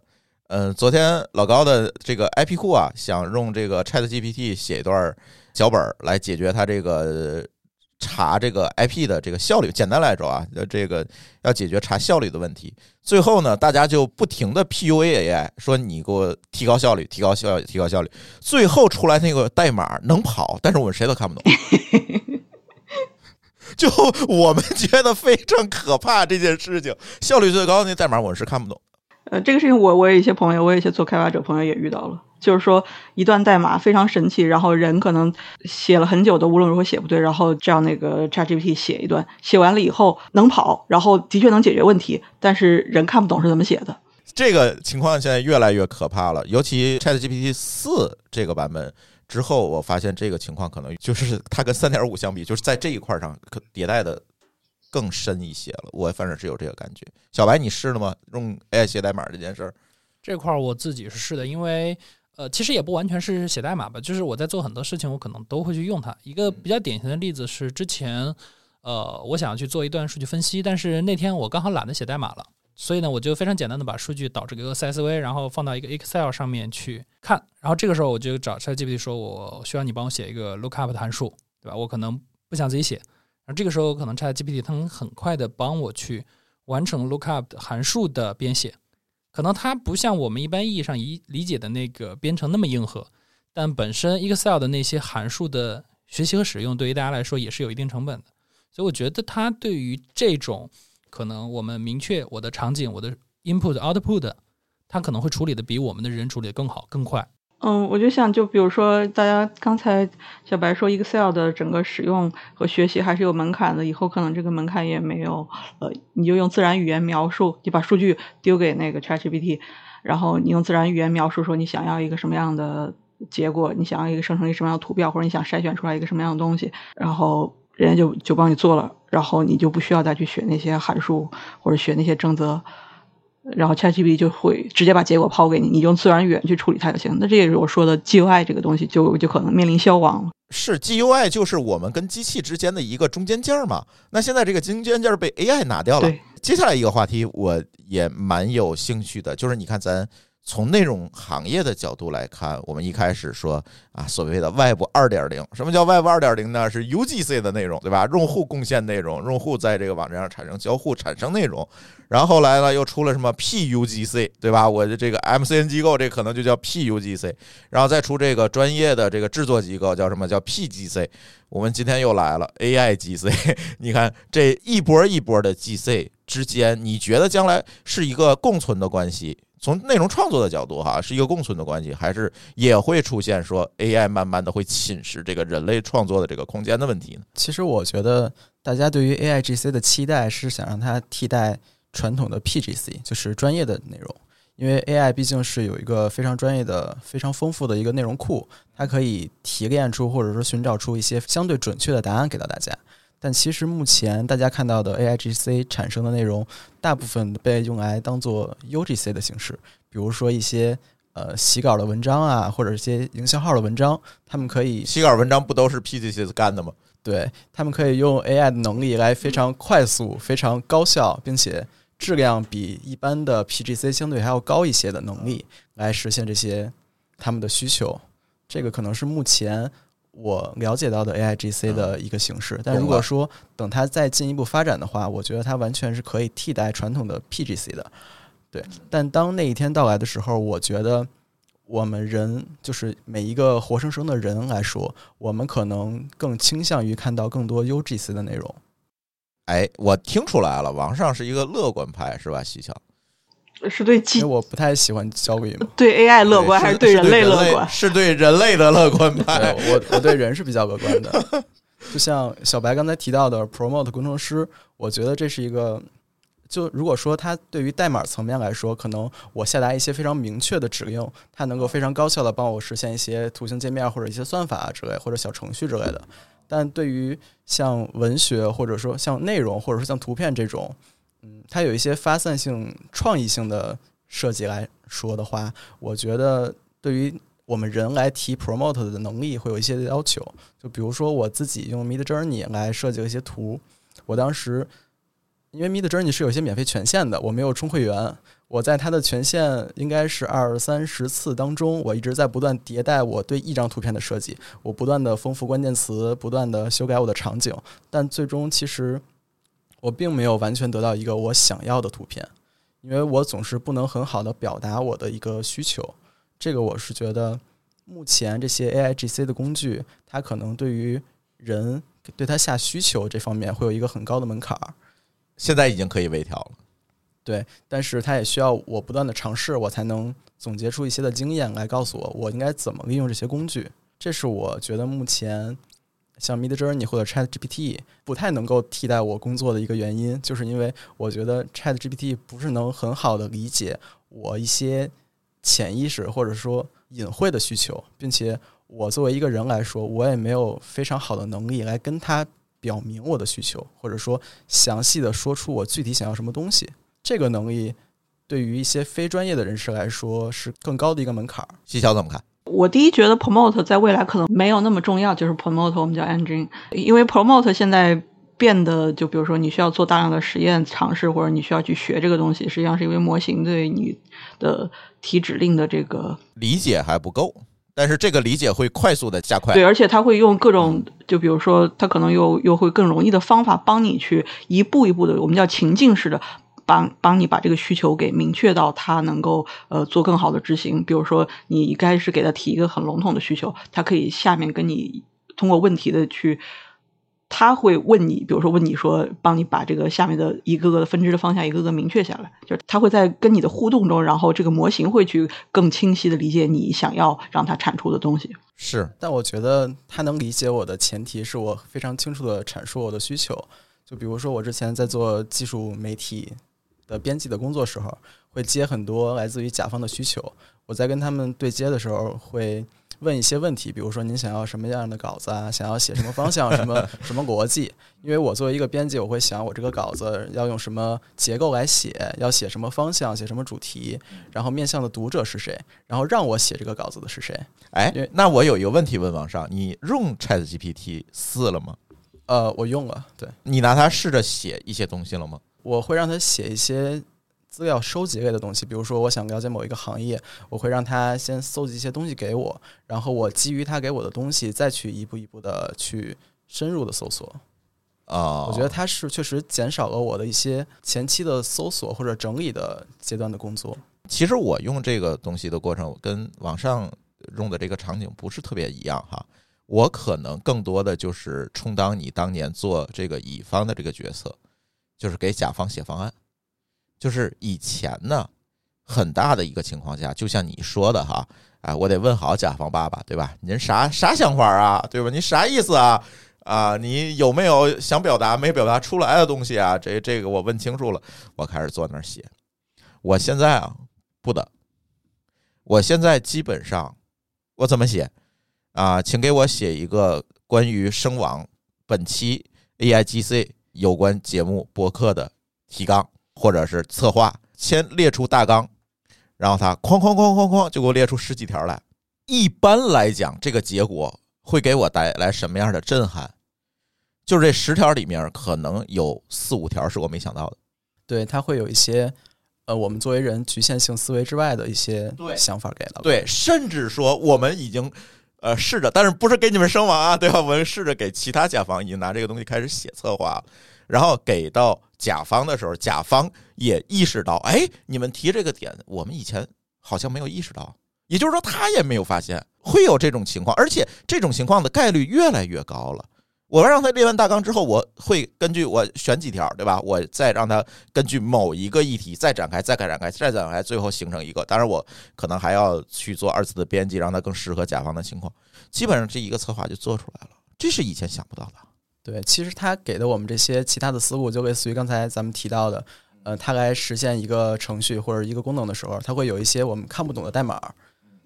嗯，昨天老高的这个 IP 库啊，想用这个 Chat GPT 写一段脚本来解决它这个查这个 IP 的这个效率。简单来说啊，这个要解决查效率的问题。最后呢，大家就不停的 PUA AI，说你给我提高效率，提高效，提高效率。最后出来那个代码能跑，但是我们谁都看不懂。(laughs) 就我们觉得非常可怕这件事情，效率最高的那代码我们是看不懂。呃，这个事情我我有一些朋友，我有一些做开发者朋友也遇到了，就是说一段代码非常神奇，然后人可能写了很久都无论如何写不对，然后这样那个 ChatGPT 写一段，写完了以后能跑，然后的确能解决问题，但是人看不懂是怎么写的。这个情况现在越来越可怕了，尤其 ChatGPT 四这个版本之后，我发现这个情况可能就是它跟三点五相比，就是在这一块上可迭代的。更深一些了，我反正是有这个感觉。小白，你试了吗？用 AI 写代码这件事儿，这块儿我自己是试的，因为呃，其实也不完全是写代码吧，就是我在做很多事情，我可能都会去用它。一个比较典型的例子是，之前呃，我想要去做一段数据分析，但是那天我刚好懒得写代码了，所以呢，我就非常简单的把数据导这个 CSV，然后放到一个 Excel 上面去看。然后这个时候我就找 ChatGPT 说，我需要你帮我写一个 lookup 的函数，对吧？我可能不想自己写。而这个时候，可能 ChatGPT 它能很快的帮我去完成 lookup 函数的编写，可能它不像我们一般意义上理理解的那个编程那么硬核，但本身 Excel 的那些函数的学习和使用，对于大家来说也是有一定成本的。所以我觉得它对于这种可能我们明确我的场景、我的 input output，它可能会处理的比我们的人处理的更好、更快。嗯，我就想，就比如说，大家刚才小白说，Excel 的整个使用和学习还是有门槛的，以后可能这个门槛也没有。呃，你就用自然语言描述，你把数据丢给那个 ChatGPT，然后你用自然语言描述说你想要一个什么样的结果，你想要一个生成一个什么样的图表，或者你想筛选出来一个什么样的东西，然后人家就就帮你做了，然后你就不需要再去学那些函数或者学那些正则。然后 ChatGPT 就会直接把结果抛给你，你用自然语言去处理它就行。那这也是我说的 GUI 这个东西就就可能面临消亡了。是 GUI 就是我们跟机器之间的一个中间件嘛？那现在这个中间件被 AI 拿掉了。接下来一个话题我也蛮有兴趣的，就是你看咱。从内容行业的角度来看，我们一开始说啊，所谓的 Web 二点零，什么叫 Web 二点零呢？是 UGC 的内容，对吧？用户贡献内容，用户在这个网站上产生交互，产生内容。然后后来呢，又出了什么 PUGC，对吧？我的这个 MCN 机构，这可能就叫 PUGC。然后再出这个专业的这个制作机构，叫什么叫 PGC？我们今天又来了 AIGC。你看这一波一波的 GC 之间，你觉得将来是一个共存的关系？从内容创作的角度，哈，是一个共存的关系，还是也会出现说 AI 慢慢的会侵蚀这个人类创作的这个空间的问题呢？其实我觉得大家对于 AIGC 的期待是想让它替代传统的 PGC，就是专业的内容，因为 AI 毕竟是有一个非常专业的、非常丰富的一个内容库，它可以提炼出或者说寻找出一些相对准确的答案给到大家。但其实目前大家看到的 AIGC 产生的内容，大部分被用来当做 UGC 的形式，比如说一些呃洗稿的文章啊，或者一些营销号的文章，他们可以洗稿文章不都是 PGC 干的吗？对他们可以用 AI 的能力来非常快速、非常高效，并且质量比一般的 PGC 相对还要高一些的能力来实现这些他们的需求。这个可能是目前。我了解到的 AIGC 的一个形式，但如果说等它再进一步发展的话，我觉得它完全是可以替代传统的 PGC 的。对，但当那一天到来的时候，我觉得我们人就是每一个活生生的人来说，我们可能更倾向于看到更多 UGC 的内容。哎，我听出来了，王上是一个乐观派，是吧？西桥。是对机，我不太喜欢交给对 AI 乐观还是对人类乐观？是对人类的乐观派。我我对人是比较乐观的。(laughs) 就像小白刚才提到的，Promote 工程师，我觉得这是一个。就如果说它对于代码层面来说，可能我下达一些非常明确的指令，它能够非常高效的帮我实现一些图形界面或者一些算法之类或者小程序之类的。但对于像文学或者说像内容或者说像图片这种。嗯，它有一些发散性、创意性的设计来说的话，我觉得对于我们人来提 promote 的能力会有一些要求。就比如说我自己用 Mid Journey 来设计了一些图，我当时因为 Mid Journey 是有一些免费权限的，我没有充会员。我在它的权限应该是二三十次当中，我一直在不断迭代我对一张图片的设计，我不断的丰富关键词，不断的修改我的场景，但最终其实我并没有完全得到一个我想要的图片，因为我总是不能很好的表达我的一个需求。这个我是觉得，目前这些 A I G C 的工具，它可能对于人对它下需求这方面会有一个很高的门槛儿。现在已经可以微调了。对，但是它也需要我不断的尝试，我才能总结出一些的经验来告诉我我应该怎么利用这些工具。这是我觉得目前像 Mid Journey 或者 Chat GPT 不太能够替代我工作的一个原因，就是因为我觉得 Chat GPT 不是能很好的理解我一些潜意识或者说隐晦的需求，并且我作为一个人来说，我也没有非常好的能力来跟他表明我的需求，或者说详细的说出我具体想要什么东西。这个能力对于一些非专业的人士来说是更高的一个门槛儿。西桥怎么看？我第一觉得 promote 在未来可能没有那么重要，就是 promote 我们叫 engine，因为 promote 现在变得就比如说你需要做大量的实验尝试，或者你需要去学这个东西，实际上是因为模型对你的提指令的这个理解还不够，但是这个理解会快速的加快。对，而且它会用各种，就比如说它可能又又会更容易的方法帮你去一步一步的，我们叫情境式的。帮帮你把这个需求给明确到，他能够呃做更好的执行。比如说，你一开始给他提一个很笼统的需求，他可以下面跟你通过问题的去，他会问你，比如说问你说，帮你把这个下面的一个个的分支的方向一个个明确下来。就是他会在跟你的互动中，然后这个模型会去更清晰的理解你想要让它产出的东西。是，但我觉得他能理解我的前提是我非常清楚的阐述我的需求。就比如说，我之前在做技术媒体。的编辑的工作时候，会接很多来自于甲方的需求。我在跟他们对接的时候，会问一些问题，比如说您想要什么样的稿子啊？想要写什么方向？什么什么逻辑？因为我作为一个编辑，我会想我这个稿子要用什么结构来写，要写什么方向，写什么主题，然后面向的读者是谁，然后让我写这个稿子的是谁？哎，那我有一个问题问王上，你用 Chat GPT 四了吗？呃，我用了。对你拿它试着写一些东西了吗？我会让他写一些资料收集类的东西，比如说我想了解某一个行业，我会让他先搜集一些东西给我，然后我基于他给我的东西，再去一步一步的去深入的搜索。啊，我觉得它是确实减少了我的一些前期的搜索或者整理的阶段的工作。其实我用这个东西的过程，跟网上用的这个场景不是特别一样哈。我可能更多的就是充当你当年做这个乙方的这个角色。就是给甲方写方案，就是以前呢，很大的一个情况下，就像你说的哈，哎，我得问好甲方爸爸，对吧？您啥啥想法啊，对吧？你啥意思啊？啊，你有没有想表达没表达出来的东西啊？这这个我问清楚了，我开始坐那儿写。我现在啊，不的，我现在基本上我怎么写啊？请给我写一个关于声网本期 AIGC。有关节目播客的提纲或者是策划，先列出大纲，然后他哐哐哐哐哐就给我列出十几条来。一般来讲，这个结果会给我带来什么样的震撼？就是这十条里面可能有四五条是我没想到的。对他会有一些呃，我们作为人局限性思维之外的一些想法给了。对，甚至说我们已经。呃，试着，但是不是给你们生娃啊，对吧？我们试着给其他甲方已经拿这个东西开始写策划了，然后给到甲方的时候，甲方也意识到，哎，你们提这个点，我们以前好像没有意识到，也就是说，他也没有发现会有这种情况，而且这种情况的概率越来越高了。我要让他列完大纲之后，我会根据我选几条，对吧？我再让他根据某一个议题再展开，再开展开，再展开，最后形成一个。当然，我可能还要去做二次的编辑，让它更适合甲方的情况。基本上这一个策划就做出来了，这是以前想不到的。对，其实他给的我们这些其他的思路，就类似于刚才咱们提到的，呃，他来实现一个程序或者一个功能的时候，他会有一些我们看不懂的代码。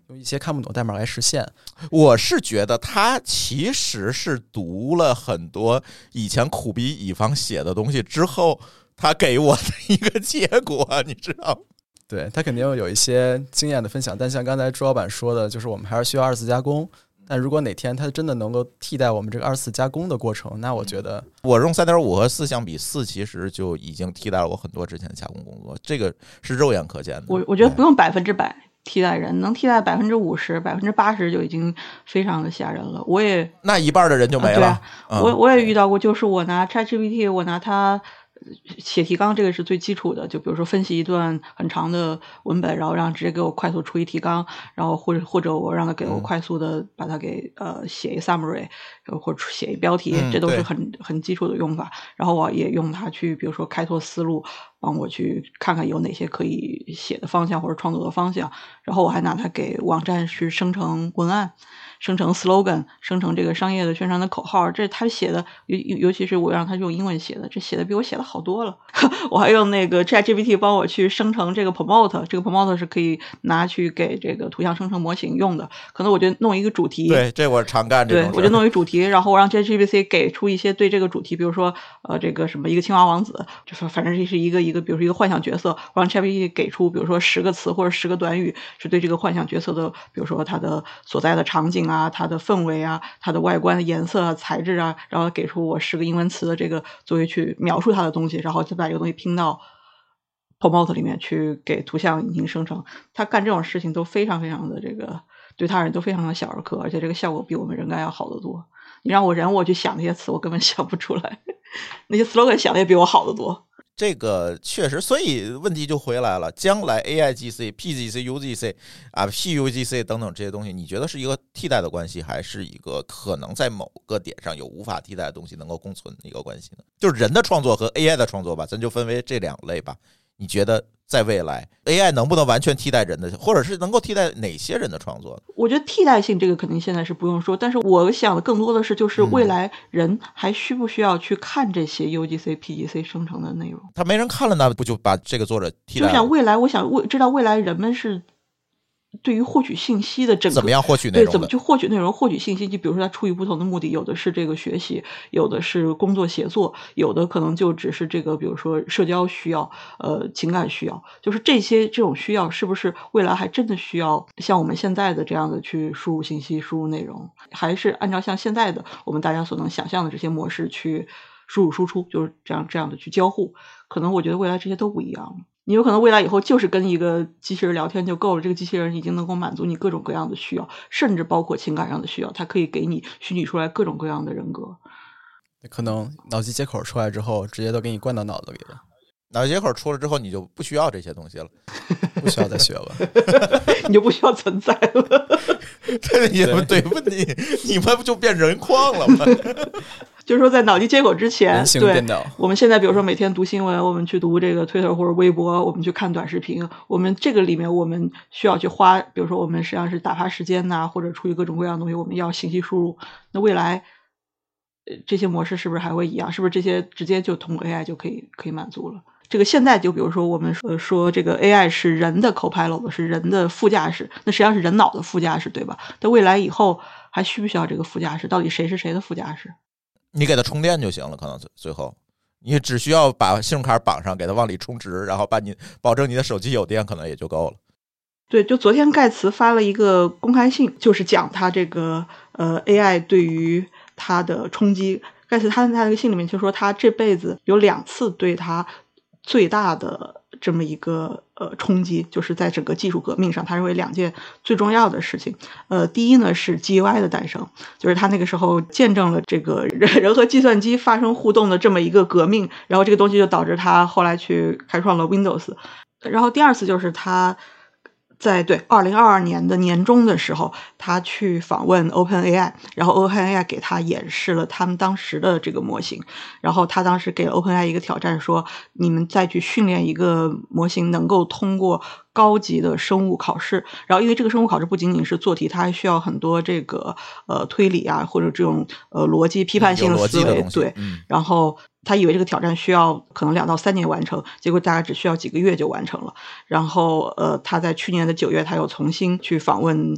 用一些看不懂代码来实现，我是觉得他其实是读了很多以前苦逼乙方写的东西之后，他给我的一个结果，你知道？对他肯定有一些经验的分享，但像刚才朱老板说的，就是我们还是需要二次加工。但如果哪天它真的能够替代我们这个二次加工的过程，那我觉得我用三点五和四相比，四其实就已经替代了我很多之前的加工工作，这个是肉眼可见的。我我觉得不用百分之百替代人，能替代百分之五十、百分之八十就已经非常的吓人了。我也那一半的人就没了。啊、我我也遇到过，就是我拿 ChatGPT，我拿它。写提纲这个是最基础的，就比如说分析一段很长的文本，然后让直接给我快速出一提纲，然后或者或者我让他给我快速的把它给呃写一 summary，或者写一标题，这都是很很基础的用法。然后我也用它去，比如说开拓思路，帮我去看看有哪些可以写的方向或者创作的方向。然后我还拿它给网站去生成文案。生成 slogan，生成这个商业的宣传的口号，这他写的，尤尤其是我让他用英文写的，这写的比我写的好多了。(laughs) 我还用那个 ChatGPT 帮我去生成这个 promote，这个 promote 是可以拿去给这个图像生成模型用的。可能我就弄一个主题，对，这我常干。对，我就弄一 (laughs) 主题，然后我让 ChatGPT 给出一些对这个主题，比如说呃这个什么一个青蛙王子，就是反正这是一个一个，比如说一个幻想角色，我让 ChatGPT 给出比如说十个词或者十个短语，是对这个幻想角色的，比如说他的所在的场景。啊，它的氛围啊，它的外观的颜色啊、材质啊，然后给出我十个英文词的这个作为去描述它的东西，然后再把这个东西拼到 Promote 里面去给图像引擎生成。他干这种事情都非常非常的这个对他人都非常的小儿科，而且这个效果比我们人干要好得多。你让我人我去想那些词，我根本想不出来，(laughs) 那些 slogan 想的也比我好得多。这个确实，所以问题就回来了。将来 A I G C、P G C、U G C 啊、P U G C 等等这些东西，你觉得是一个替代的关系，还是一个可能在某个点上有无法替代的东西能够共存的一个关系呢？就是人的创作和 A I 的创作吧，咱就分为这两类吧。你觉得在未来，AI 能不能完全替代人的，或者是能够替代哪些人的创作？我觉得替代性这个肯定现在是不用说，但是我想的更多的是，就是未来人还需不需要去看这些 UGC、PGC 生成的内容？他没人看了，那不就把这个作者替代？就想未来，我想未知道未来人们是。对于获取信息的整个怎么样获取内容？对，怎么去获取内容？获取信息，就比如说他出于不同的目的，有的是这个学习，有的是工作协作，有的可能就只是这个，比如说社交需要，呃，情感需要，就是这些这种需要，是不是未来还真的需要像我们现在的这样的去输入信息、输入内容，还是按照像现在的我们大家所能想象的这些模式去输入输出，就是这样这样的去交互？可能我觉得未来这些都不一样。你有可能未来以后就是跟一个机器人聊天就够了，这个机器人已经能够满足你各种各样的需要，甚至包括情感上的需要，它可以给你虚拟出来各种各样的人格。可能脑机接口出来之后，直接都给你灌到脑子里了。脑机接口出了之后，你就不需要这些东西了，不需要再学了，(laughs) 你就不需要存在了。(laughs) 对，你们对问题，你们不就变人矿了吗？(laughs) 就是说，在脑机接口之前，对，我们现在比如说每天读新闻，我们去读这个 Twitter 或者微博，我们去看短视频，我们这个里面我们需要去花，比如说我们实际上是打发时间呐，或者出于各种各样的东西，我们要信息输入。那未来，呃，这些模式是不是还会一样？是不是这些直接就通过 AI 就可以可以满足了？这个现在就比如说我们说说这个 AI 是人的 Copilot，是人的副驾驶，那实际上是人脑的副驾驶，对吧？那未来以后还需不需要这个副驾驶？到底谁是谁的副驾驶？你给它充电就行了，可能最最后，你只需要把信用卡绑上，给它往里充值，然后把你保证你的手机有电，可能也就够了。对，就昨天盖茨发了一个公开信，就是讲他这个呃 AI 对于他的冲击。盖茨他在他那个信里面就说，他这辈子有两次对他最大的。这么一个呃冲击，就是在整个技术革命上，他认为两件最重要的事情。呃，第一呢是 GUI 的诞生，就是他那个时候见证了这个人人和计算机发生互动的这么一个革命，然后这个东西就导致他后来去开创了 Windows。然后第二次就是他。在对二零二二年的年中的时候，他去访问 OpenAI，然后 OpenAI 给他演示了他们当时的这个模型，然后他当时给了 OpenAI 一个挑战，说你们再去训练一个模型，能够通过高级的生物考试。然后因为这个生物考试不仅仅是做题，它还需要很多这个呃推理啊，或者这种呃逻辑批判性的思维。对，然后。他以为这个挑战需要可能两到三年完成，结果大概只需要几个月就完成了。然后，呃，他在去年的九月，他又重新去访问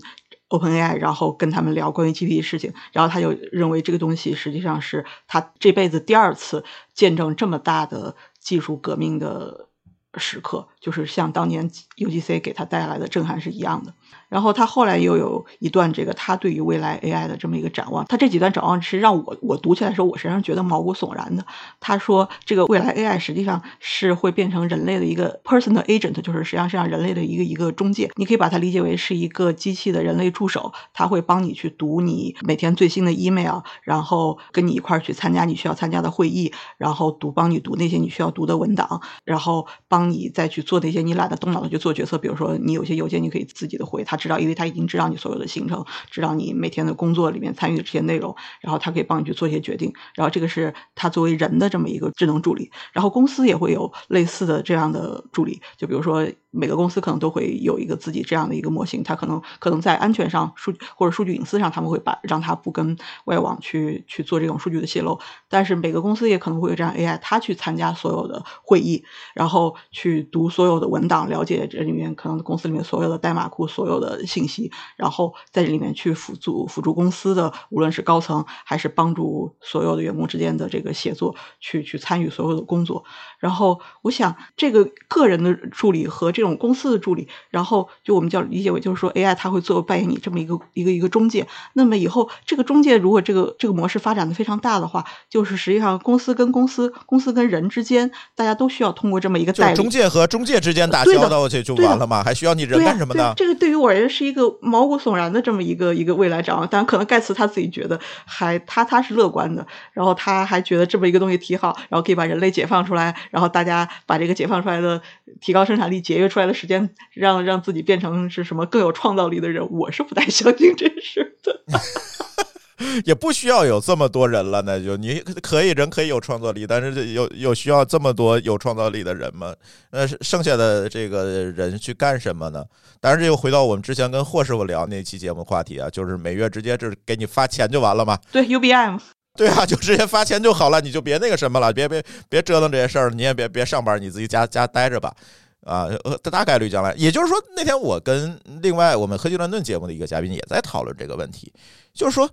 OpenAI，然后跟他们聊关于 GPT 事情。然后他又认为这个东西实际上是他这辈子第二次见证这么大的技术革命的时刻，就是像当年 UGC 给他带来的震撼是一样的。然后他后来又有一段这个他对于未来 AI 的这么一个展望，他这几段展望是让我我读起来的时候，我实际上觉得毛骨悚然的。他说这个未来 AI 实际上是会变成人类的一个 personal agent，就是实际上是让人类的一个一个中介。你可以把它理解为是一个机器的人类助手，他会帮你去读你每天最新的 email，然后跟你一块儿去参加你需要参加的会议，然后读帮你读那些你需要读的文档，然后帮你再去做那些你懒得动脑的去做决策。比如说你有些邮件你可以自己的回，他知道，因为他已经知道你所有的行程，知道你每天的工作里面参与的这些内容，然后他可以帮你去做一些决定。然后这个是他作为人的这么一个智能助理。然后公司也会有类似的这样的助理，就比如说每个公司可能都会有一个自己这样的一个模型，它可能可能在安全上数或者数据隐私上，他们会把让它不跟外网去去做这种数据的泄露。但是每个公司也可能会有这样 AI，它去参加所有的会议，然后去读所有的文档，了解这里面可能公司里面所有的代码库所有的信息，然后在这里面去辅助辅助公司的无论是高层还是帮助所有的员工之间的这个协作，去去参与所有的工作。然后我想，这个个人的助理和这种公司的助理，然后就我们叫理解为，就是说 AI 它会作为扮演你这么一个一个一个中介。那么以后这个中介如果这个这个模式发展的非常大的话，就是实际上公司跟公司、公司跟人之间，大家都需要通过这么一个代理中介和中介之间打交道去就完了吗？还需要你人干什么呢？对这个对于我而言觉是一个毛骨悚然的这么一个一个未来展望。但，可能盖茨他自己觉得还他他是乐观的，然后他还觉得这么一个东西挺好，然后可以把人类解放出来，然后大家把这个解放出来的提高生产力、节约出来的时间，让让自己变成是什么更有创造力的人。我是不太相信这事的。(laughs) (laughs) 也不需要有这么多人了，那就你可以人可以有创造力，但是这有有需要这么多有创造力的人吗？那剩下的这个人去干什么呢？当然，这又回到我们之前跟霍师傅聊那期节目话题啊，就是每月直接就是给你发钱就完了嘛。对 UBI 嘛，对啊，就直接发钱就好了，你就别那个什么了，别别别折腾这些事儿，你也别别上班，你自己家家待着吧。啊，呃，大概率将来，也就是说，那天我跟另外我们科技乱炖节目的一个嘉宾也在讨论这个问题，就是说，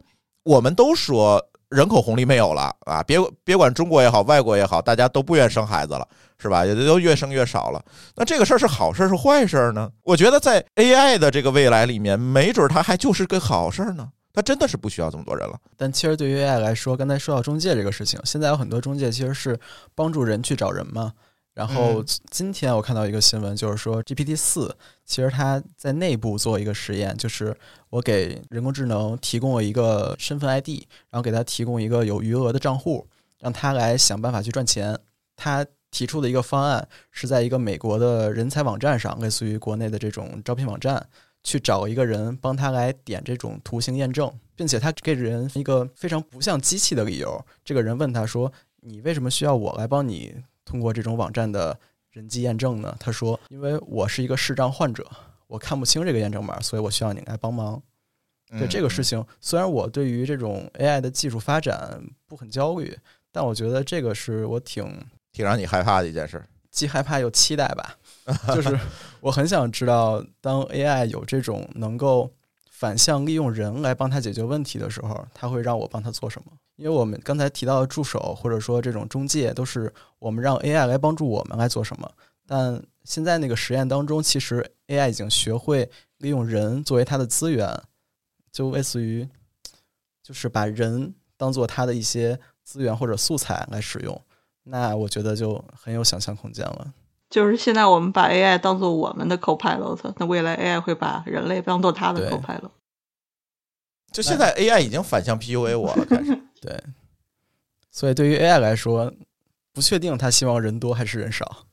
我们都说人口红利没有了啊，别别管中国也好，外国也好，大家都不愿生孩子了，是吧？也都越生越少了。那这个事儿是好事儿是坏事儿呢？我觉得在 AI 的这个未来里面，没准它还就是个好事儿呢。它真的是不需要这么多人了。但其实对于 AI 来说，刚才说到中介这个事情，现在有很多中介其实是帮助人去找人嘛。然后今天我看到一个新闻，就是说 GPT 四其实他在内部做一个实验，就是我给人工智能提供了一个身份 ID，然后给他提供一个有余额的账户，让他来想办法去赚钱。他提出的一个方案是在一个美国的人才网站上，类似于国内的这种招聘网站，去找一个人帮他来点这种图形验证，并且他给人一个非常不像机器的理由。这个人问他说：“你为什么需要我来帮你？”通过这种网站的人机验证呢？他说：“因为我是一个视障患者，我看不清这个验证码，所以我需要你来帮忙。”对这个事情，虽然我对于这种 AI 的技术发展不很焦虑，但我觉得这个是我挺挺让你害怕的一件事。既害怕又期待吧。就是 (laughs) 我很想知道，当 AI 有这种能够反向利用人来帮他解决问题的时候，他会让我帮他做什么？因为我们刚才提到的助手或者说这种中介，都是我们让 AI 来帮助我们来做什么。但现在那个实验当中，其实 AI 已经学会利用人作为它的资源，就类似于就是把人当做它的一些资源或者素材来使用。那我觉得就很有想象空间了。就是现在我们把 AI 当做我们的 copilot，那未来 AI 会把人类当做它的 copilot。就现在 AI 已经反向 PUA 我了，开始。(laughs) 对，所以对于 AI 来说，不确定他希望人多还是人少，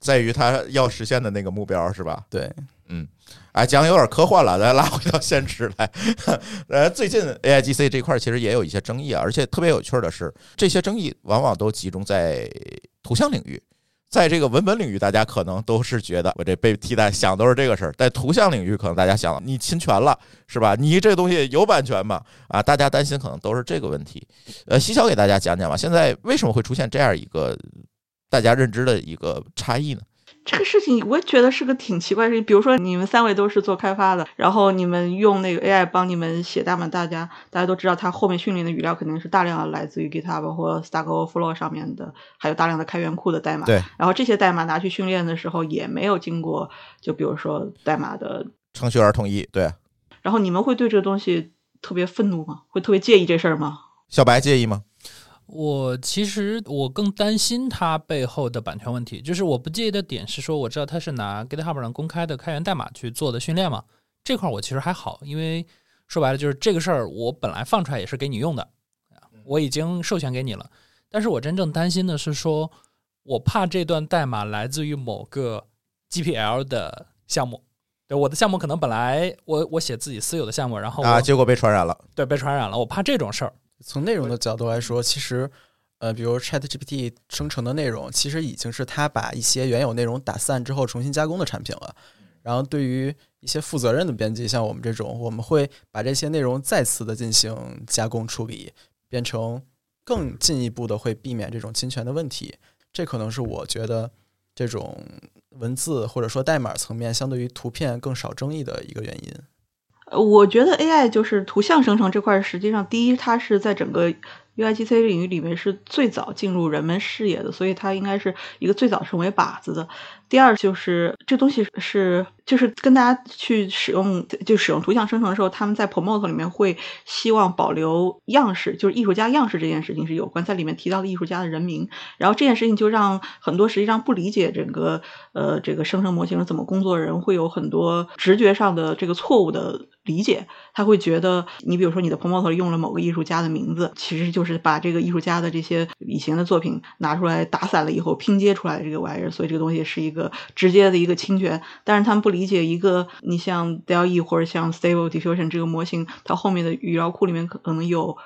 在于他要实现的那个目标是吧？对，嗯，哎，讲有点科幻了，咱拉回到现实来。(laughs) 呃，最近 AIGC 这块其实也有一些争议啊，而且特别有趣的是，这些争议往往都集中在图像领域。在这个文本领域，大家可能都是觉得我这被替代，想都是这个事儿。在图像领域，可能大家想你侵权了，是吧？你这东西有版权吗？啊，大家担心可能都是这个问题。呃，西桥给大家讲讲吧，现在为什么会出现这样一个大家认知的一个差异呢？这个事情我也觉得是个挺奇怪的事情。比如说，你们三位都是做开发的，然后你们用那个 AI 帮你们写代码，大家大家都知道，它后面训练的语料肯定是大量的来自于 GitHub 或 Stack Overflow 上面的，还有大量的开源库的代码。对。然后这些代码拿去训练的时候，也没有经过，就比如说代码的程序员同意。对。然后你们会对这个东西特别愤怒吗？会特别介意这事儿吗？小白介意吗？我其实我更担心它背后的版权问题，就是我不介意的点是说，我知道它是拿 GitHub 上公开的开源代码去做的训练嘛，这块我其实还好，因为说白了就是这个事儿，我本来放出来也是给你用的，我已经授权给你了。但是我真正担心的是说，我怕这段代码来自于某个 GPL 的项目，对我的项目可能本来我我写自己私有的项目，然后啊，结果被传染了，对，被传染了，我怕这种事儿。从内容的角度来说，其实，呃，比如 Chat GPT 生成的内容，其实已经是它把一些原有内容打散之后重新加工的产品了。然后，对于一些负责任的编辑，像我们这种，我们会把这些内容再次的进行加工处理，变成更进一步的，会避免这种侵权的问题。这可能是我觉得这种文字或者说代码层面相对于图片更少争议的一个原因。我觉得 AI 就是图像生成这块，实际上第一，它是在整个 UIGC 领域里面是最早进入人们视野的，所以它应该是一个最早成为靶子的。第二就是这东西是就是跟大家去使用就使用图像生成的时候，他们在 promote 里面会希望保留样式，就是艺术家样式这件事情是有关，在里面提到的艺术家的人名，然后这件事情就让很多实际上不理解整个呃这个生成模型是怎么工作的人会有很多直觉上的这个错误的理解，他会觉得你比如说你的 promote 用了某个艺术家的名字，其实就是把这个艺术家的这些以前的作品拿出来打散了以后拼接出来的这个玩意儿，所以这个东西是一个。直接的一个侵权，但是他们不理理解一个，你像 DALL-E 或者像 Stable Diffusion 这个模型，它后面的语料库里面可能有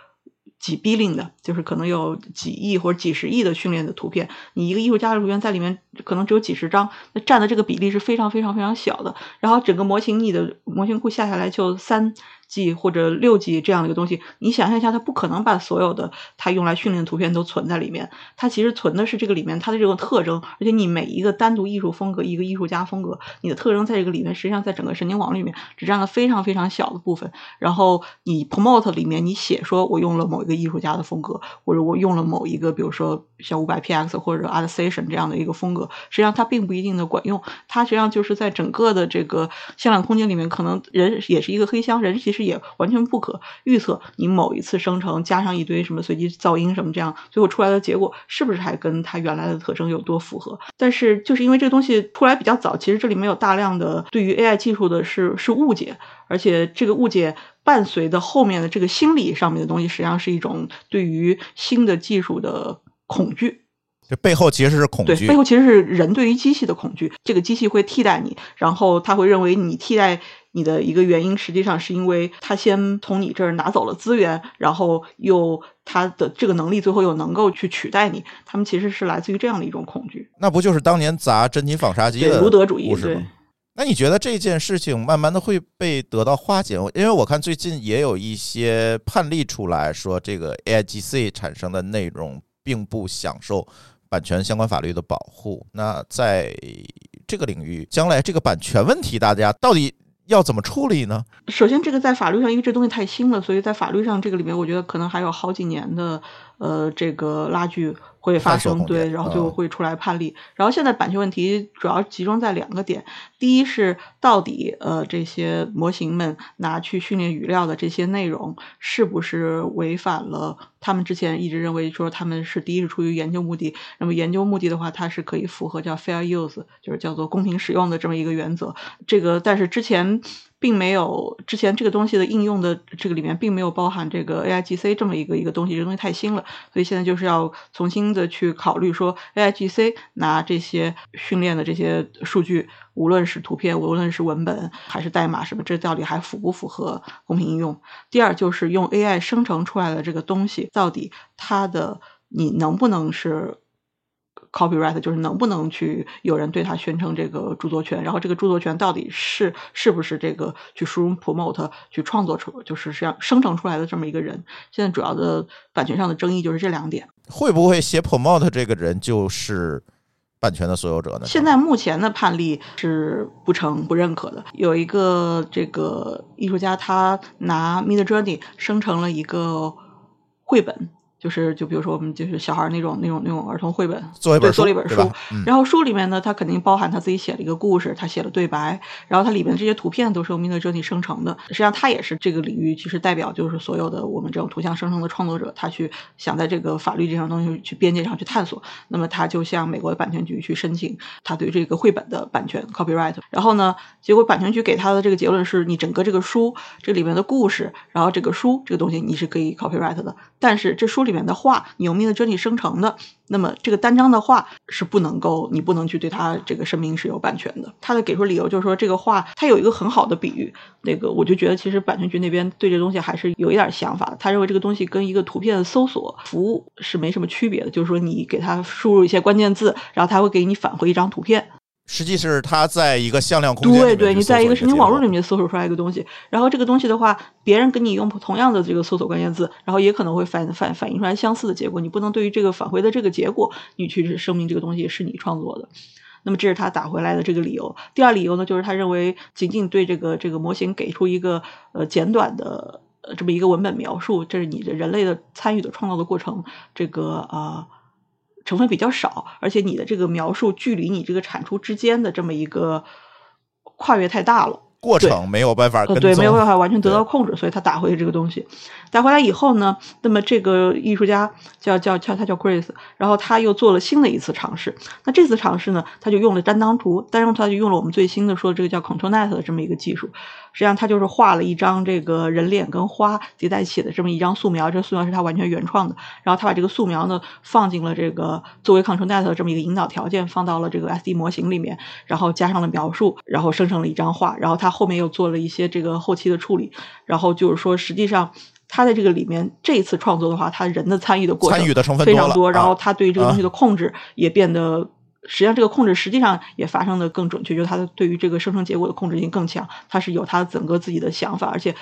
几 billion 的，就是可能有几亿或者几十亿的训练的图片，你一个艺术家的图片在里面可能只有几十张，那占的这个比例是非常非常非常小的。然后整个模型你的模型库下下来就三。G 或者六 G 这样的一个东西，你想象一下，它不可能把所有的它用来训练的图片都存在里面。它其实存的是这个里面它的这种特征，而且你每一个单独艺术风格，一个艺术家风格，你的特征在这个里面，实际上在整个神经网里面只占了非常非常小的部分。然后你 promote 里面你写说我用了某一个艺术家的风格，或者我用了某一个，比如说像五百 px 或者 a d s t a t i o n 这样的一个风格，实际上它并不一定的管用。它实际上就是在整个的这个向量空间里面，可能人也是一个黑箱，人其实。是也完全不可预测，你某一次生成加上一堆什么随机噪音什么这样，最后出来的结果是不是还跟它原来的特征有多符合？但是就是因为这个东西出来比较早，其实这里面有大量的对于 AI 技术的是是误解，而且这个误解伴随的后面的这个心理上面的东西，实际上是一种对于新的技术的恐惧。这背后其实是恐惧，对，背后其实是人对于机器的恐惧。这个机器会替代你，然后他会认为你替代。你的一个原因，实际上是因为他先从你这儿拿走了资源，然后又他的这个能力最后又能够去取代你。他们其实是来自于这样的一种恐惧。那不就是当年砸真金纺纱机的卢德主义故事吗？那你觉得这件事情慢慢的会被得到化解？因为我看最近也有一些判例出来说，这个 AIGC 产生的内容并不享受版权相关法律的保护。那在这个领域，将来这个版权问题，大家到底？要怎么处理呢？首先，这个在法律上，因为这东西太新了，所以在法律上这个里面，我觉得可能还有好几年的呃这个拉锯。会发生对，然后就会出来判例。然后现在版权问题主要集中在两个点：第一是到底呃这些模型们拿去训练语料的这些内容是不是违反了他们之前一直认为说他们是第一是出于研究目的，那么研究目的的话，它是可以符合叫 fair use，就是叫做公平使用的这么一个原则。这个但是之前。并没有之前这个东西的应用的这个里面并没有包含这个 AIGC 这么一个一个东西，这东西太新了，所以现在就是要重新的去考虑说 AIGC 拿这些训练的这些数据，无论是图片，无论是文本还是代码什么，这到底还符不符合公平应用？第二就是用 AI 生成出来的这个东西，到底它的你能不能是？Copyright 就是能不能去有人对他宣称这个著作权，然后这个著作权到底是是不是这个去输入 promote 去创作出就是这样生成出来的这么一个人？现在主要的版权上的争议就是这两点。会不会写 promote 这个人就是？版权的所有者呢？现在目前的判例是不成不认可的。有一个这个艺术家，他拿 Mid Journey 生成了一个绘本。就是就比如说我们就是小孩那种那种那种儿童绘本，做一本做了一本书，书，然后书里面呢，它肯定包含他自己写了一个故事，他写了对白，然后它里面这些图片都是由 Midjourney 生成的。实际上，他也是这个领域其实代表，就是所有的我们这种图像生成的创作者，他去想在这个法律这项东西去边界上去探索。那么他就向美国的版权局去申请他对这个绘本的版权 copyright。然后呢，结果版权局给他的这个结论是你整个这个书这里面的故事，然后这个书这个东西你是可以 copyright 的，但是这书里面的画你。有 Midjourney 生成的，那么这个单张的画是不能够，你不能去对它这个声明是有版权的。他的给出理由就是说，这个画它有一个很好的比喻，那个我就觉得其实版权局那边对这东西还是有一点想法。他认为这个东西跟一个图片搜索服务是没什么区别的，就是说你给他输入一些关键字，然后他会给你返回一张图片。实际是它在一个向量空间，对对，你在一个神经网络里面搜索出来一个东西，然后这个东西的话，别人跟你用同样的这个搜索关键字，然后也可能会反反反映出来相似的结果。你不能对于这个返回的这个结果，你去声明这个东西是你创作的。那么这是他打回来的这个理由。第二理由呢，就是他认为仅仅对这个这个模型给出一个呃简短的呃这么一个文本描述，这是你的人类的参与的创造的过程，这个啊。成分比较少，而且你的这个描述距离你这个产出之间的这么一个跨越太大了，过程没有办法对，没有办法完全得到控制，所以他打回这个东西。打回来以后呢，那么这个艺术家叫叫叫他叫 Grace，然后他又做了新的一次尝试。那这次尝试呢，他就用了单当图，但是他就用了我们最新的说这个叫 ControlNet 的这么一个技术。实际上，他就是画了一张这个人脸跟花叠在一起的这么一张素描，这个素描是他完全原创的。然后他把这个素描呢放进了这个作为 ControlNet 的这么一个引导条件，放到了这个 SD 模型里面，然后加上了描述，然后生成了一张画。然后他后面又做了一些这个后期的处理。然后就是说，实际上他在这个里面这一次创作的话，他人的参与的过程参与的成分非常多。然后啊他对这个东西的控制也变得。实际上，这个控制实际上也发生的更准确，就是它对于这个生成结果的控制性更强，它是有它整个自己的想法，而且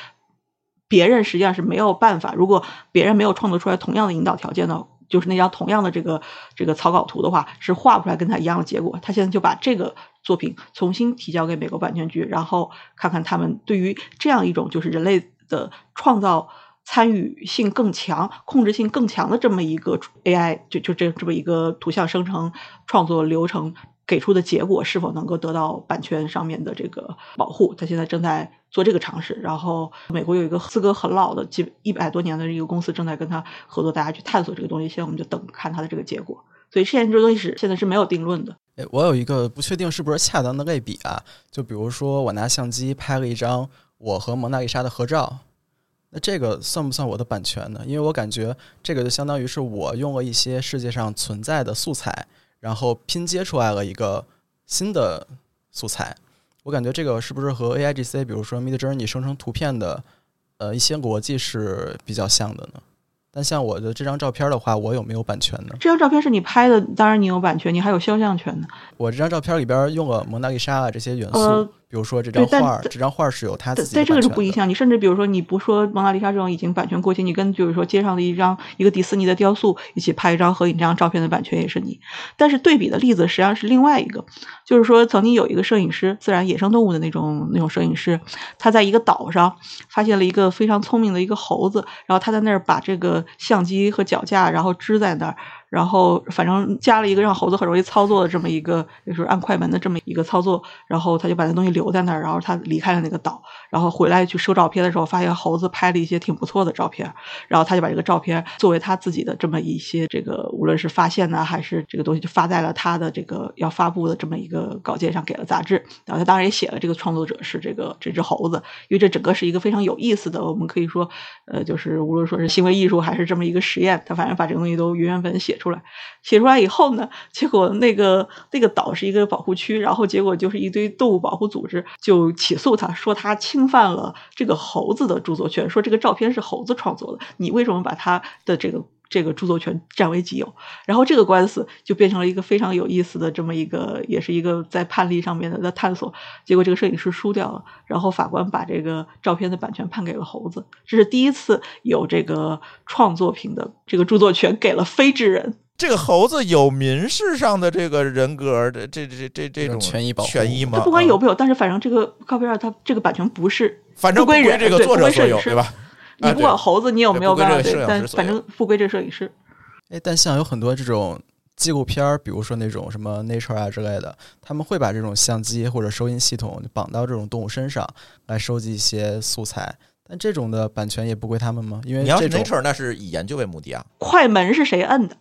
别人实际上是没有办法，如果别人没有创作出来同样的引导条件呢，就是那张同样的这个这个草稿图的话，是画不出来跟他一样的结果。他现在就把这个作品重新提交给美国版权局，然后看看他们对于这样一种就是人类的创造。参与性更强、控制性更强的这么一个 AI，就就这这么一个图像生成创作流程给出的结果，是否能够得到版权上面的这个保护？他现在正在做这个尝试。然后，美国有一个资格很老的、几一百多年的一个公司正在跟他合作，大家去探索这个东西。现在我们就等看它的这个结果。所以，现在这个东西是现在是没有定论的。诶我有一个不确定是不是恰当的类比啊，就比如说我拿相机拍了一张我和蒙娜丽莎的合照。那这个算不算我的版权呢？因为我感觉这个就相当于是我用了一些世界上存在的素材，然后拼接出来了一个新的素材。我感觉这个是不是和 AIGC，比如说 Midjourney 生成图片的呃一些逻辑是比较像的呢？但像我的这张照片的话，我有没有版权呢？这张照片是你拍的，当然你有版权，你还有肖像权呢。我这张照片里边用了蒙娜丽莎啊这些元素，呃比如说这张画，这张画是有它自己在这个。是不影响你，甚至比如说你不说蒙娜丽莎这种已经版权过期，你跟就是说街上的一张一个迪士尼的雕塑一起拍一张合影，这张照片的版权也是你。但是对比的例子实际上是另外一个，就是说曾经有一个摄影师，自然野生动物的那种那种摄影师，他在一个岛上发现了一个非常聪明的一个猴子，然后他在那儿把这个相机和脚架然后支在那儿。然后反正加了一个让猴子很容易操作的这么一个，就是按快门的这么一个操作，然后他就把那东西留在那儿，然后他离开了那个岛，然后回来去收照片的时候，发现猴子拍了一些挺不错的照片，然后他就把这个照片作为他自己的这么一些这个无论是发现呢，还是这个东西就发在了他的这个要发布的这么一个稿件上，给了杂志。然后他当然也写了这个创作者是这个这只猴子，因为这整个是一个非常有意思的，我们可以说，呃，就是无论说是行为艺术还是这么一个实验，他反正把这个东西都原原本写出出来。写出来以后呢，结果那个那个岛是一个保护区，然后结果就是一堆动物保护组织就起诉他，说他侵犯了这个猴子的著作权，说这个照片是猴子创作的，你为什么把他的这个这个著作权占为己有？然后这个官司就变成了一个非常有意思的这么一个，也是一个在判例上面的在探索。结果这个摄影师输掉了，然后法官把这个照片的版权判给了猴子，这是第一次有这个创作品的这个著作权给了非智人。这个猴子有民事上的这个人格的这这这这种权益保护权益吗？它不管有啊没有，但是反正这个 copyright 它这个版权不是反正不归人这个作者所有，对吧？你不管猴子你有没有办法对，但反正不归这摄影师。哎，但像有很多这种纪录片儿，比如说那种什么 Nature 啊之类的，他们会把这种相机或者收音系统绑到这种动物身上来收集一些素材，但这种的版权也不归他们吗？因为你要是这种 Nature，那是以研究为目的啊。快门是谁摁的？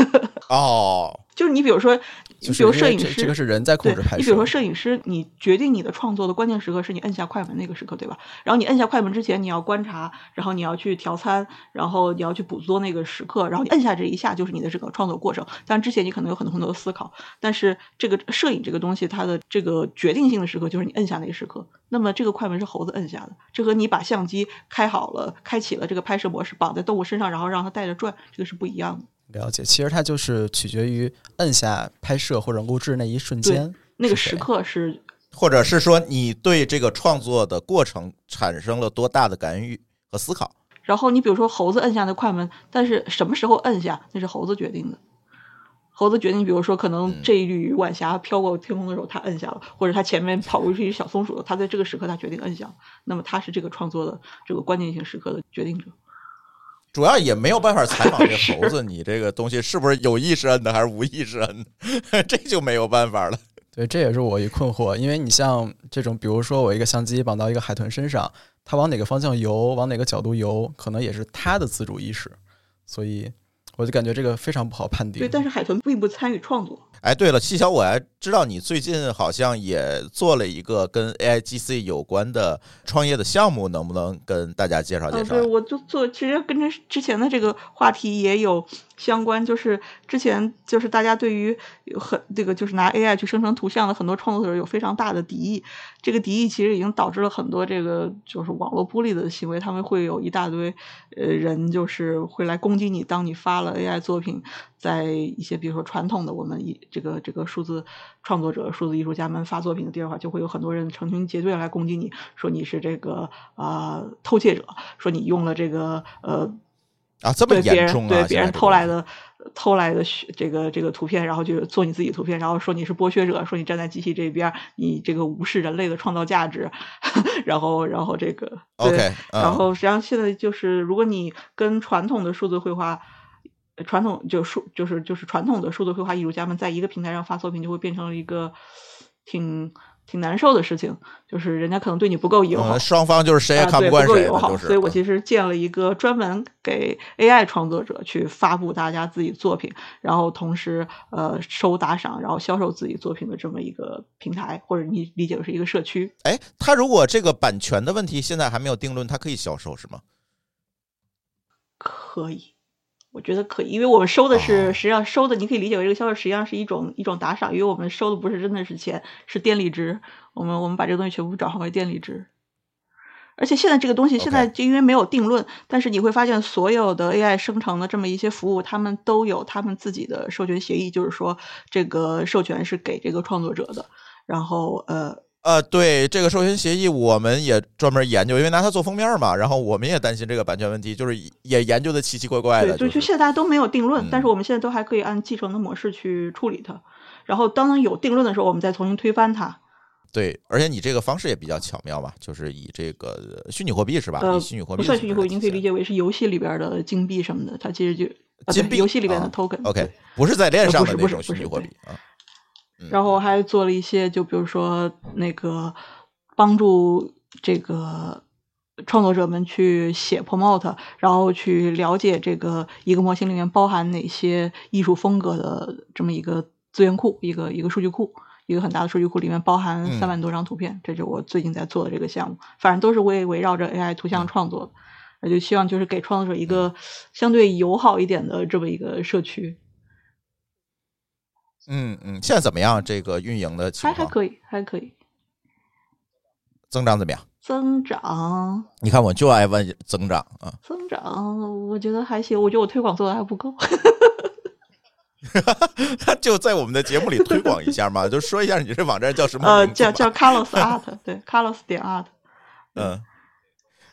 (laughs) 哦，就是你比如说，你就比如摄影师，这个是人在控对制拍摄。你比如说摄影师，你决定你的创作的关键时刻是你摁下快门那个时刻，对吧？然后你摁下快门之前，你要观察，然后你要去调参，然后你要去捕捉那个时刻，然后你摁下这一下就是你的这个创作过程。但之前你可能有很多很多的思考，但是这个摄影这个东西，它的这个决定性的时刻就是你摁下那个时刻。那么这个快门是猴子摁下的，这和你把相机开好了、开启了这个拍摄模式，绑在动物身上，然后让它带着转，这个是不一样的。了解，其实它就是取决于摁下拍摄或者录制那一瞬间，那个时刻是或者是说你对这个创作的过程产生了多大的干预和思考？然后你比如说猴子摁下那快门，但是什么时候摁下那是猴子决定的。猴子决定，比如说可能这一缕晚霞飘过天空的时候，他摁下了，或者他前面跑过去一小松鼠，他在这个时刻他决定摁下。那么他是这个创作的这个关键性时刻的决定者。主要也没有办法采访这是猴子，你这个东西是不是有意识摁的还是无意识摁的，这就没有办法了。(laughs) 对，这也是我一困惑，因为你像这种，比如说我一个相机绑到一个海豚身上，它往哪个方向游，往哪个角度游，可能也是它的自主意识，所以我就感觉这个非常不好判定。对，但是海豚并不参与创作。哎，对了，细小，我还知道你最近好像也做了一个跟 AIGC 有关的创业的项目，能不能跟大家介绍介嗯，绍对，？我就做，其实跟这之前的这个话题也有相关，就是之前就是大家对于很这个就是拿 AI 去生成图像的很多创作者有非常大的敌意，这个敌意其实已经导致了很多这个就是网络 bully 的行为，他们会有一大堆呃人就是会来攻击你，当你发了 AI 作品，在一些比如说传统的我们一这个这个数字创作者、数字艺术家们发作品的地儿的话，就会有很多人成群结队来攻击你，说你是这个啊、呃偷窃者，说你用了这个呃啊，这么严重啊！人对别人偷来的偷来的这个这个图片，然后就做你自己图片，然后说你是剥削者，说你站在机器这边，你这个无视人类的创造价值，(laughs) 然后然后这个对 OK，嗯然后实际上现在就是如果你跟传统的数字绘画。呃传统就数就是就是传统的数字绘画艺术家们在一个平台上发作品，就会变成了一个挺挺难受的事情，就是人家可能对你不够友好，嗯，双方就是谁也看不惯谁的，不够友好，就是。所以我嗯其实建了一个专门给 AI 创作者去发布大家自己作品，然后同时呃收打赏，然后销售自己作品的这么一个平台，或者你理解为是一个社区。哎，他如果这个版权的问题现在还没有定论，他可以销售是吗？可以，我觉得可以，因为我们收的是、哦实际上收的，你可以理解为这个销售实际上是一种一种打赏，因为我们收的不是真的是钱，是电力值，我们我们把这个东西全部转换为电力值。而且现在这个东西现在就因为没有定论但是你会发现所有的 AI 生成的这么一些服务，他们都有他们自己的授权协议，就是说这个授权是给这个创作者的。然后呃，呃，对这个授权协议，我们也专门研究，因为拿它做封面嘛，然后我们也担心这个版权问题，就是也研究的奇奇怪怪，的。就就是现在大家都没有定论，嗯但是我们现在都还可以按继承的模式去处理它。然后当有定论的时候，我们再重新推翻它。对，而且你这个方式也比较巧妙嘛，就是以这个虚拟货币是吧？呃以虚拟货币不算虚拟货币，你可以理解。为是游戏里边的金币什么的，它其实就啊金币对游戏里边的啊 token、OK，不是在链上的那种虚拟货币啊。嗯。然后还做了一些，就比如说那个帮助这个创作者们去写 promote，然后去了解这个一个模型里面包含哪些艺术风格的这么一个资源库，一个一个数据库。一个很大的数据库里面包含嗯。三万多张图片，这就是我最近在做的这个项目，反正都是围围绕着 AI 图像创作的，我就希望就是给创作者一个相对友好一点的这么一个社区，嗯嗯，现在怎么样？这个运营的情况还还可以，还可以增长怎么样？增长。你看，我就爱问增长啊。增长，我觉得还行。我觉得我推广做的还不够。他 (laughs) 就在我们的节目里推广一下嘛，(laughs) 就说一下你这网站叫什么呃，名字嘛叫叫 Carlos Art，(laughs) 对，Carlos 点 Art。嗯，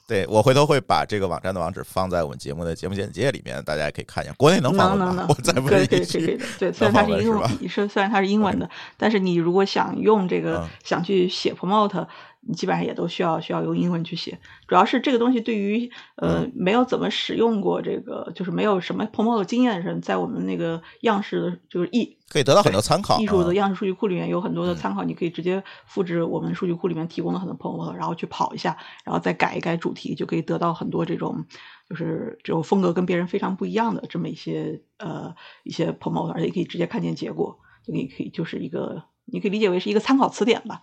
对我回头会把这个网站的网址放在我们节目的节目简介里面，大家也可以看一下。国内能访问吗？能能能，(laughs) 我再问一句以可以可以的。对，(laughs) 虽然它是英文，是虽然它是英文的，但是你如果想用这个嗯想去写 promote，你基本上也都需要需要用英文去写。主要是这个东西对于嗯呃没有怎么使用过这个，就是没有什么 promote 经验的人，在我们那个样式的就是艺可以得到很多参考。艺术的嗯样式数据库里面有很多的嗯参考，你可以直接复制我们数据库里面提供的很多 promote，然后去跑一下，然后再改一改主题，就可以得到很多这种就是这种风格跟别人非常不一样的这么一些呃一些 promote，而且可以直接看见结果，就可以可以就是一个你可以理解为是一个参考词典吧。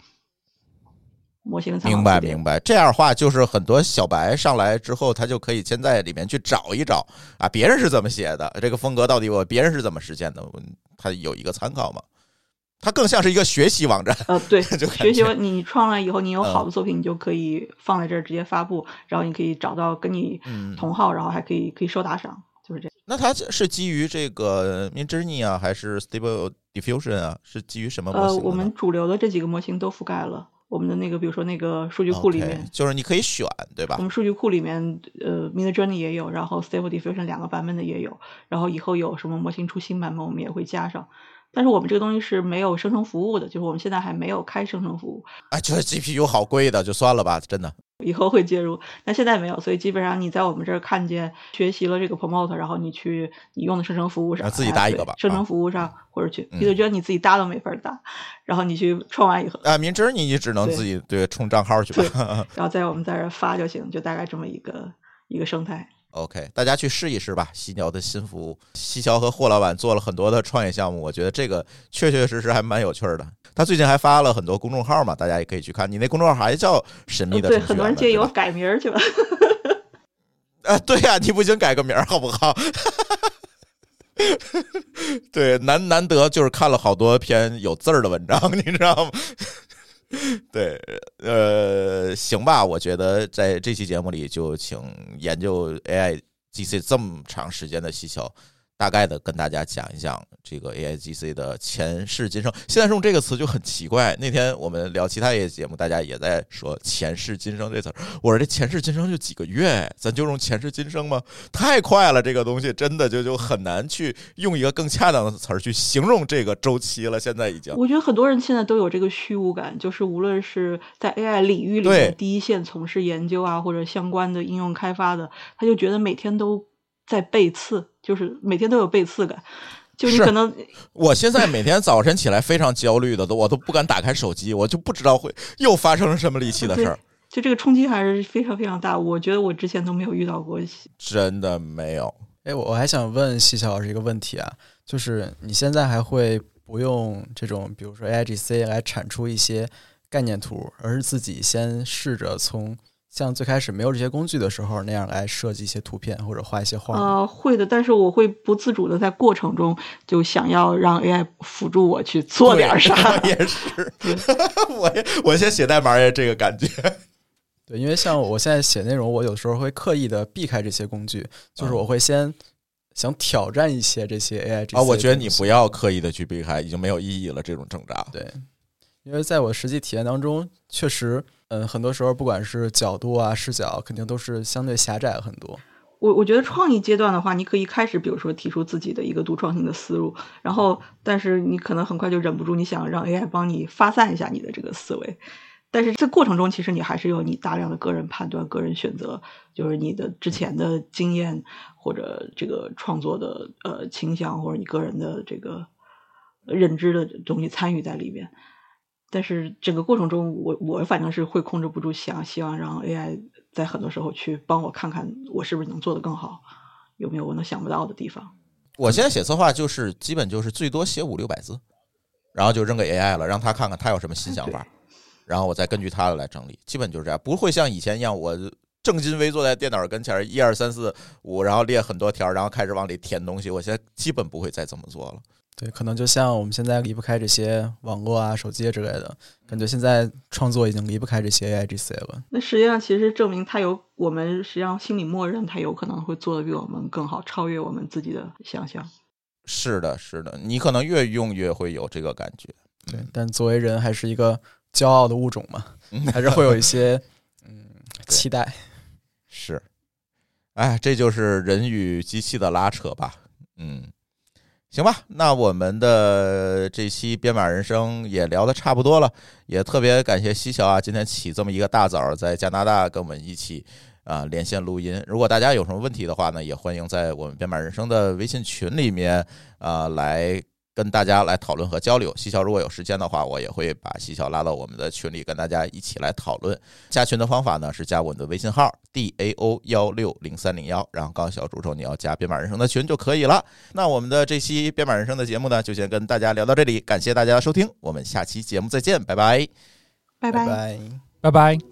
模型的参考明白明白，这样的话就是很多小白上来之后，他就可以先在里面去找一找啊，别人是怎么写的，这个风格到底我别人是怎么实现的，他有一个参考嘛。它更像是一个学习网站，呃，对，(laughs) 就学习你创了以后，你有好嗯的作品，你就可以放在这儿直接发布，然后你可以找到跟你嗯同号，然后还可以可以收打赏，就是这样。那它是基于这个 Midjourney 啊，还是 Stable Diffusion 啊？是基于什么模呃，型呃？我们主流的这几个模型都覆盖了。我们的那个，比如说那个数据库里面就是你可以选，对吧我？们数据库里面，呃，Midjourney 也有，然后 Stable Diffusion 两个版本的也有，然后以后有什么模型出新版本，我们也会加上。但是我们这个东西是没有生成服务的，就是我们现在还没有开生成服务，哎，这 GPU 好贵的，就算了吧，真的。以后会介入，但现在没有，所以基本上你在我们这儿看见学习了这个 Promote，然后你去你用的生成服务上，啊自己哎搭一个吧生成服务上或者去嗯 Peter 觉得你自己搭都没法搭，然后你去创完以后，啊，Midjourney 你只能自己对充账号去吧。然后在我们在这儿发就行，就大概这么一个一个生态。OK，大家去试一试吧。犀鸟的新服务，西桥和霍老板做了很多的创业项目，我觉得这个确确实实还蛮有趣儿的。他最近还发了很多公众号嘛，大家也可以去看。你那公众号还叫神秘的呃对，很多人建议我改名儿去吧。(laughs) 啊，对呀、你不行改个名儿好不好？(laughs) 对，难难得就是看了好多篇有字儿的文章，你知道吗？(laughs) 对，呃，行吧，我觉得在这期节目里就请研究 AI GC 这么长时间的需求，大概的跟大家讲一讲这个 AI GC 的前世今生。现在用这个词就很奇怪。那天我们聊其他一些节目，大家也在说前世今生这词儿。我说这前世今生就几个月，咱就用前世今生吗？太快了，这个东西真的就就很难去用一个更恰当的词儿去形容这个周期了。现在已经我觉得很多人现在都有这个虚无感，就是无论是在 AI 领域里面第一线从事研究啊，或者相关的应用开发的，他就觉得每天都在背刺，就是每天都有背刺感。就你是可能我现在每天早晨起来非常焦虑的，都我都不敢打开手机，我就不知道会又发生了什么离奇的事儿。就这个冲击还是非常非常大，我觉得我之前都没有遇到过。(laughs) 真的没有，哎，我我还想问西桥老师一个问题啊，就是你现在还会不用这种，比如说 AIGC 来产出一些概念图，而是自己先试着从像最开始没有这些工具的时候那样来设计一些图片或者画一些画吗？呃，会的，但是我会不自主的在过程中就想要让 AI 辅助我去做点啥。对我也是，(laughs) 我也我先写代码也这个感觉。(laughs) 对，因为像我现在写内容，我有时候会刻意的避开这些工具，就是嗯我会先想挑战一些这些 AI 这些啊，我觉得你不要刻意的去避开，已经没有意义了。这种挣扎，对，因为在我实际体验当中，确实，嗯，很多时候不管是角度啊、视角，肯定都是相对狭窄很多。我我觉得创意阶段的话，你可以开始，比如说提出自己的一个独创性的思路，然后，但是你可能很快就忍不住，你想让 AI 帮你发散一下你的这个思维。但是这过程中，其实你还是有你大量的个人判断、个人选择，就是你的之前的经验或者这个创作的呃倾向，或者你个人的这个认知的东西参与在里面。但是整个过程中，我我反正是会控制不住想希望让 AI 在很多时候去帮我看看我是不是能做得更好，有没有我能想不到的地方。我现在写策划就是基本就是最多写五六百字，然后就扔给 AI 了，让他看看他有什么新想法，然后我再根据他的来整理，基本就是这样，不会像以前一样我正襟危坐在电脑跟前儿，一二三四五，然后列很多条，然后开始往里填东西。我现在基本不会再这么做了。对，可能就像我们现在离不开这些网络啊、手机之类的，感觉现在创作已经离不开这些 AIGC 了。那实际上其实证明它有我们实际上心里默认它有可能会做的比我们更好，超越我们自己的想象。是的，是的，你可能越用越会有这个感觉。对，但作为人还是一个骄傲的物种嘛，(laughs) 还是会有一些 (laughs) 嗯期待。是，哎，这就是人与机器的拉扯吧。嗯，行吧，那我们的这期编码人生也聊的差不多了，也特别感谢西桥啊，今天起这么一个大早，在加拿大跟我们一起啊连线录音。如果大家有什么问题的话呢，也欢迎在我们编码人生的微信群里面啊来。跟大家来讨论和交流，西桥如果有时间的话，我也会把西桥拉到我们的群里，跟大家一起来讨论。加群的方法呢是加我们的微信号 d a o 幺六零三零幺，然后告诉小助手你要加编码人生的群就可以了。那我们的这期编码人生的节目呢，就先跟大家聊到这里，感谢大家的收听，我们下期节目再见，拜拜，拜拜拜。拜拜。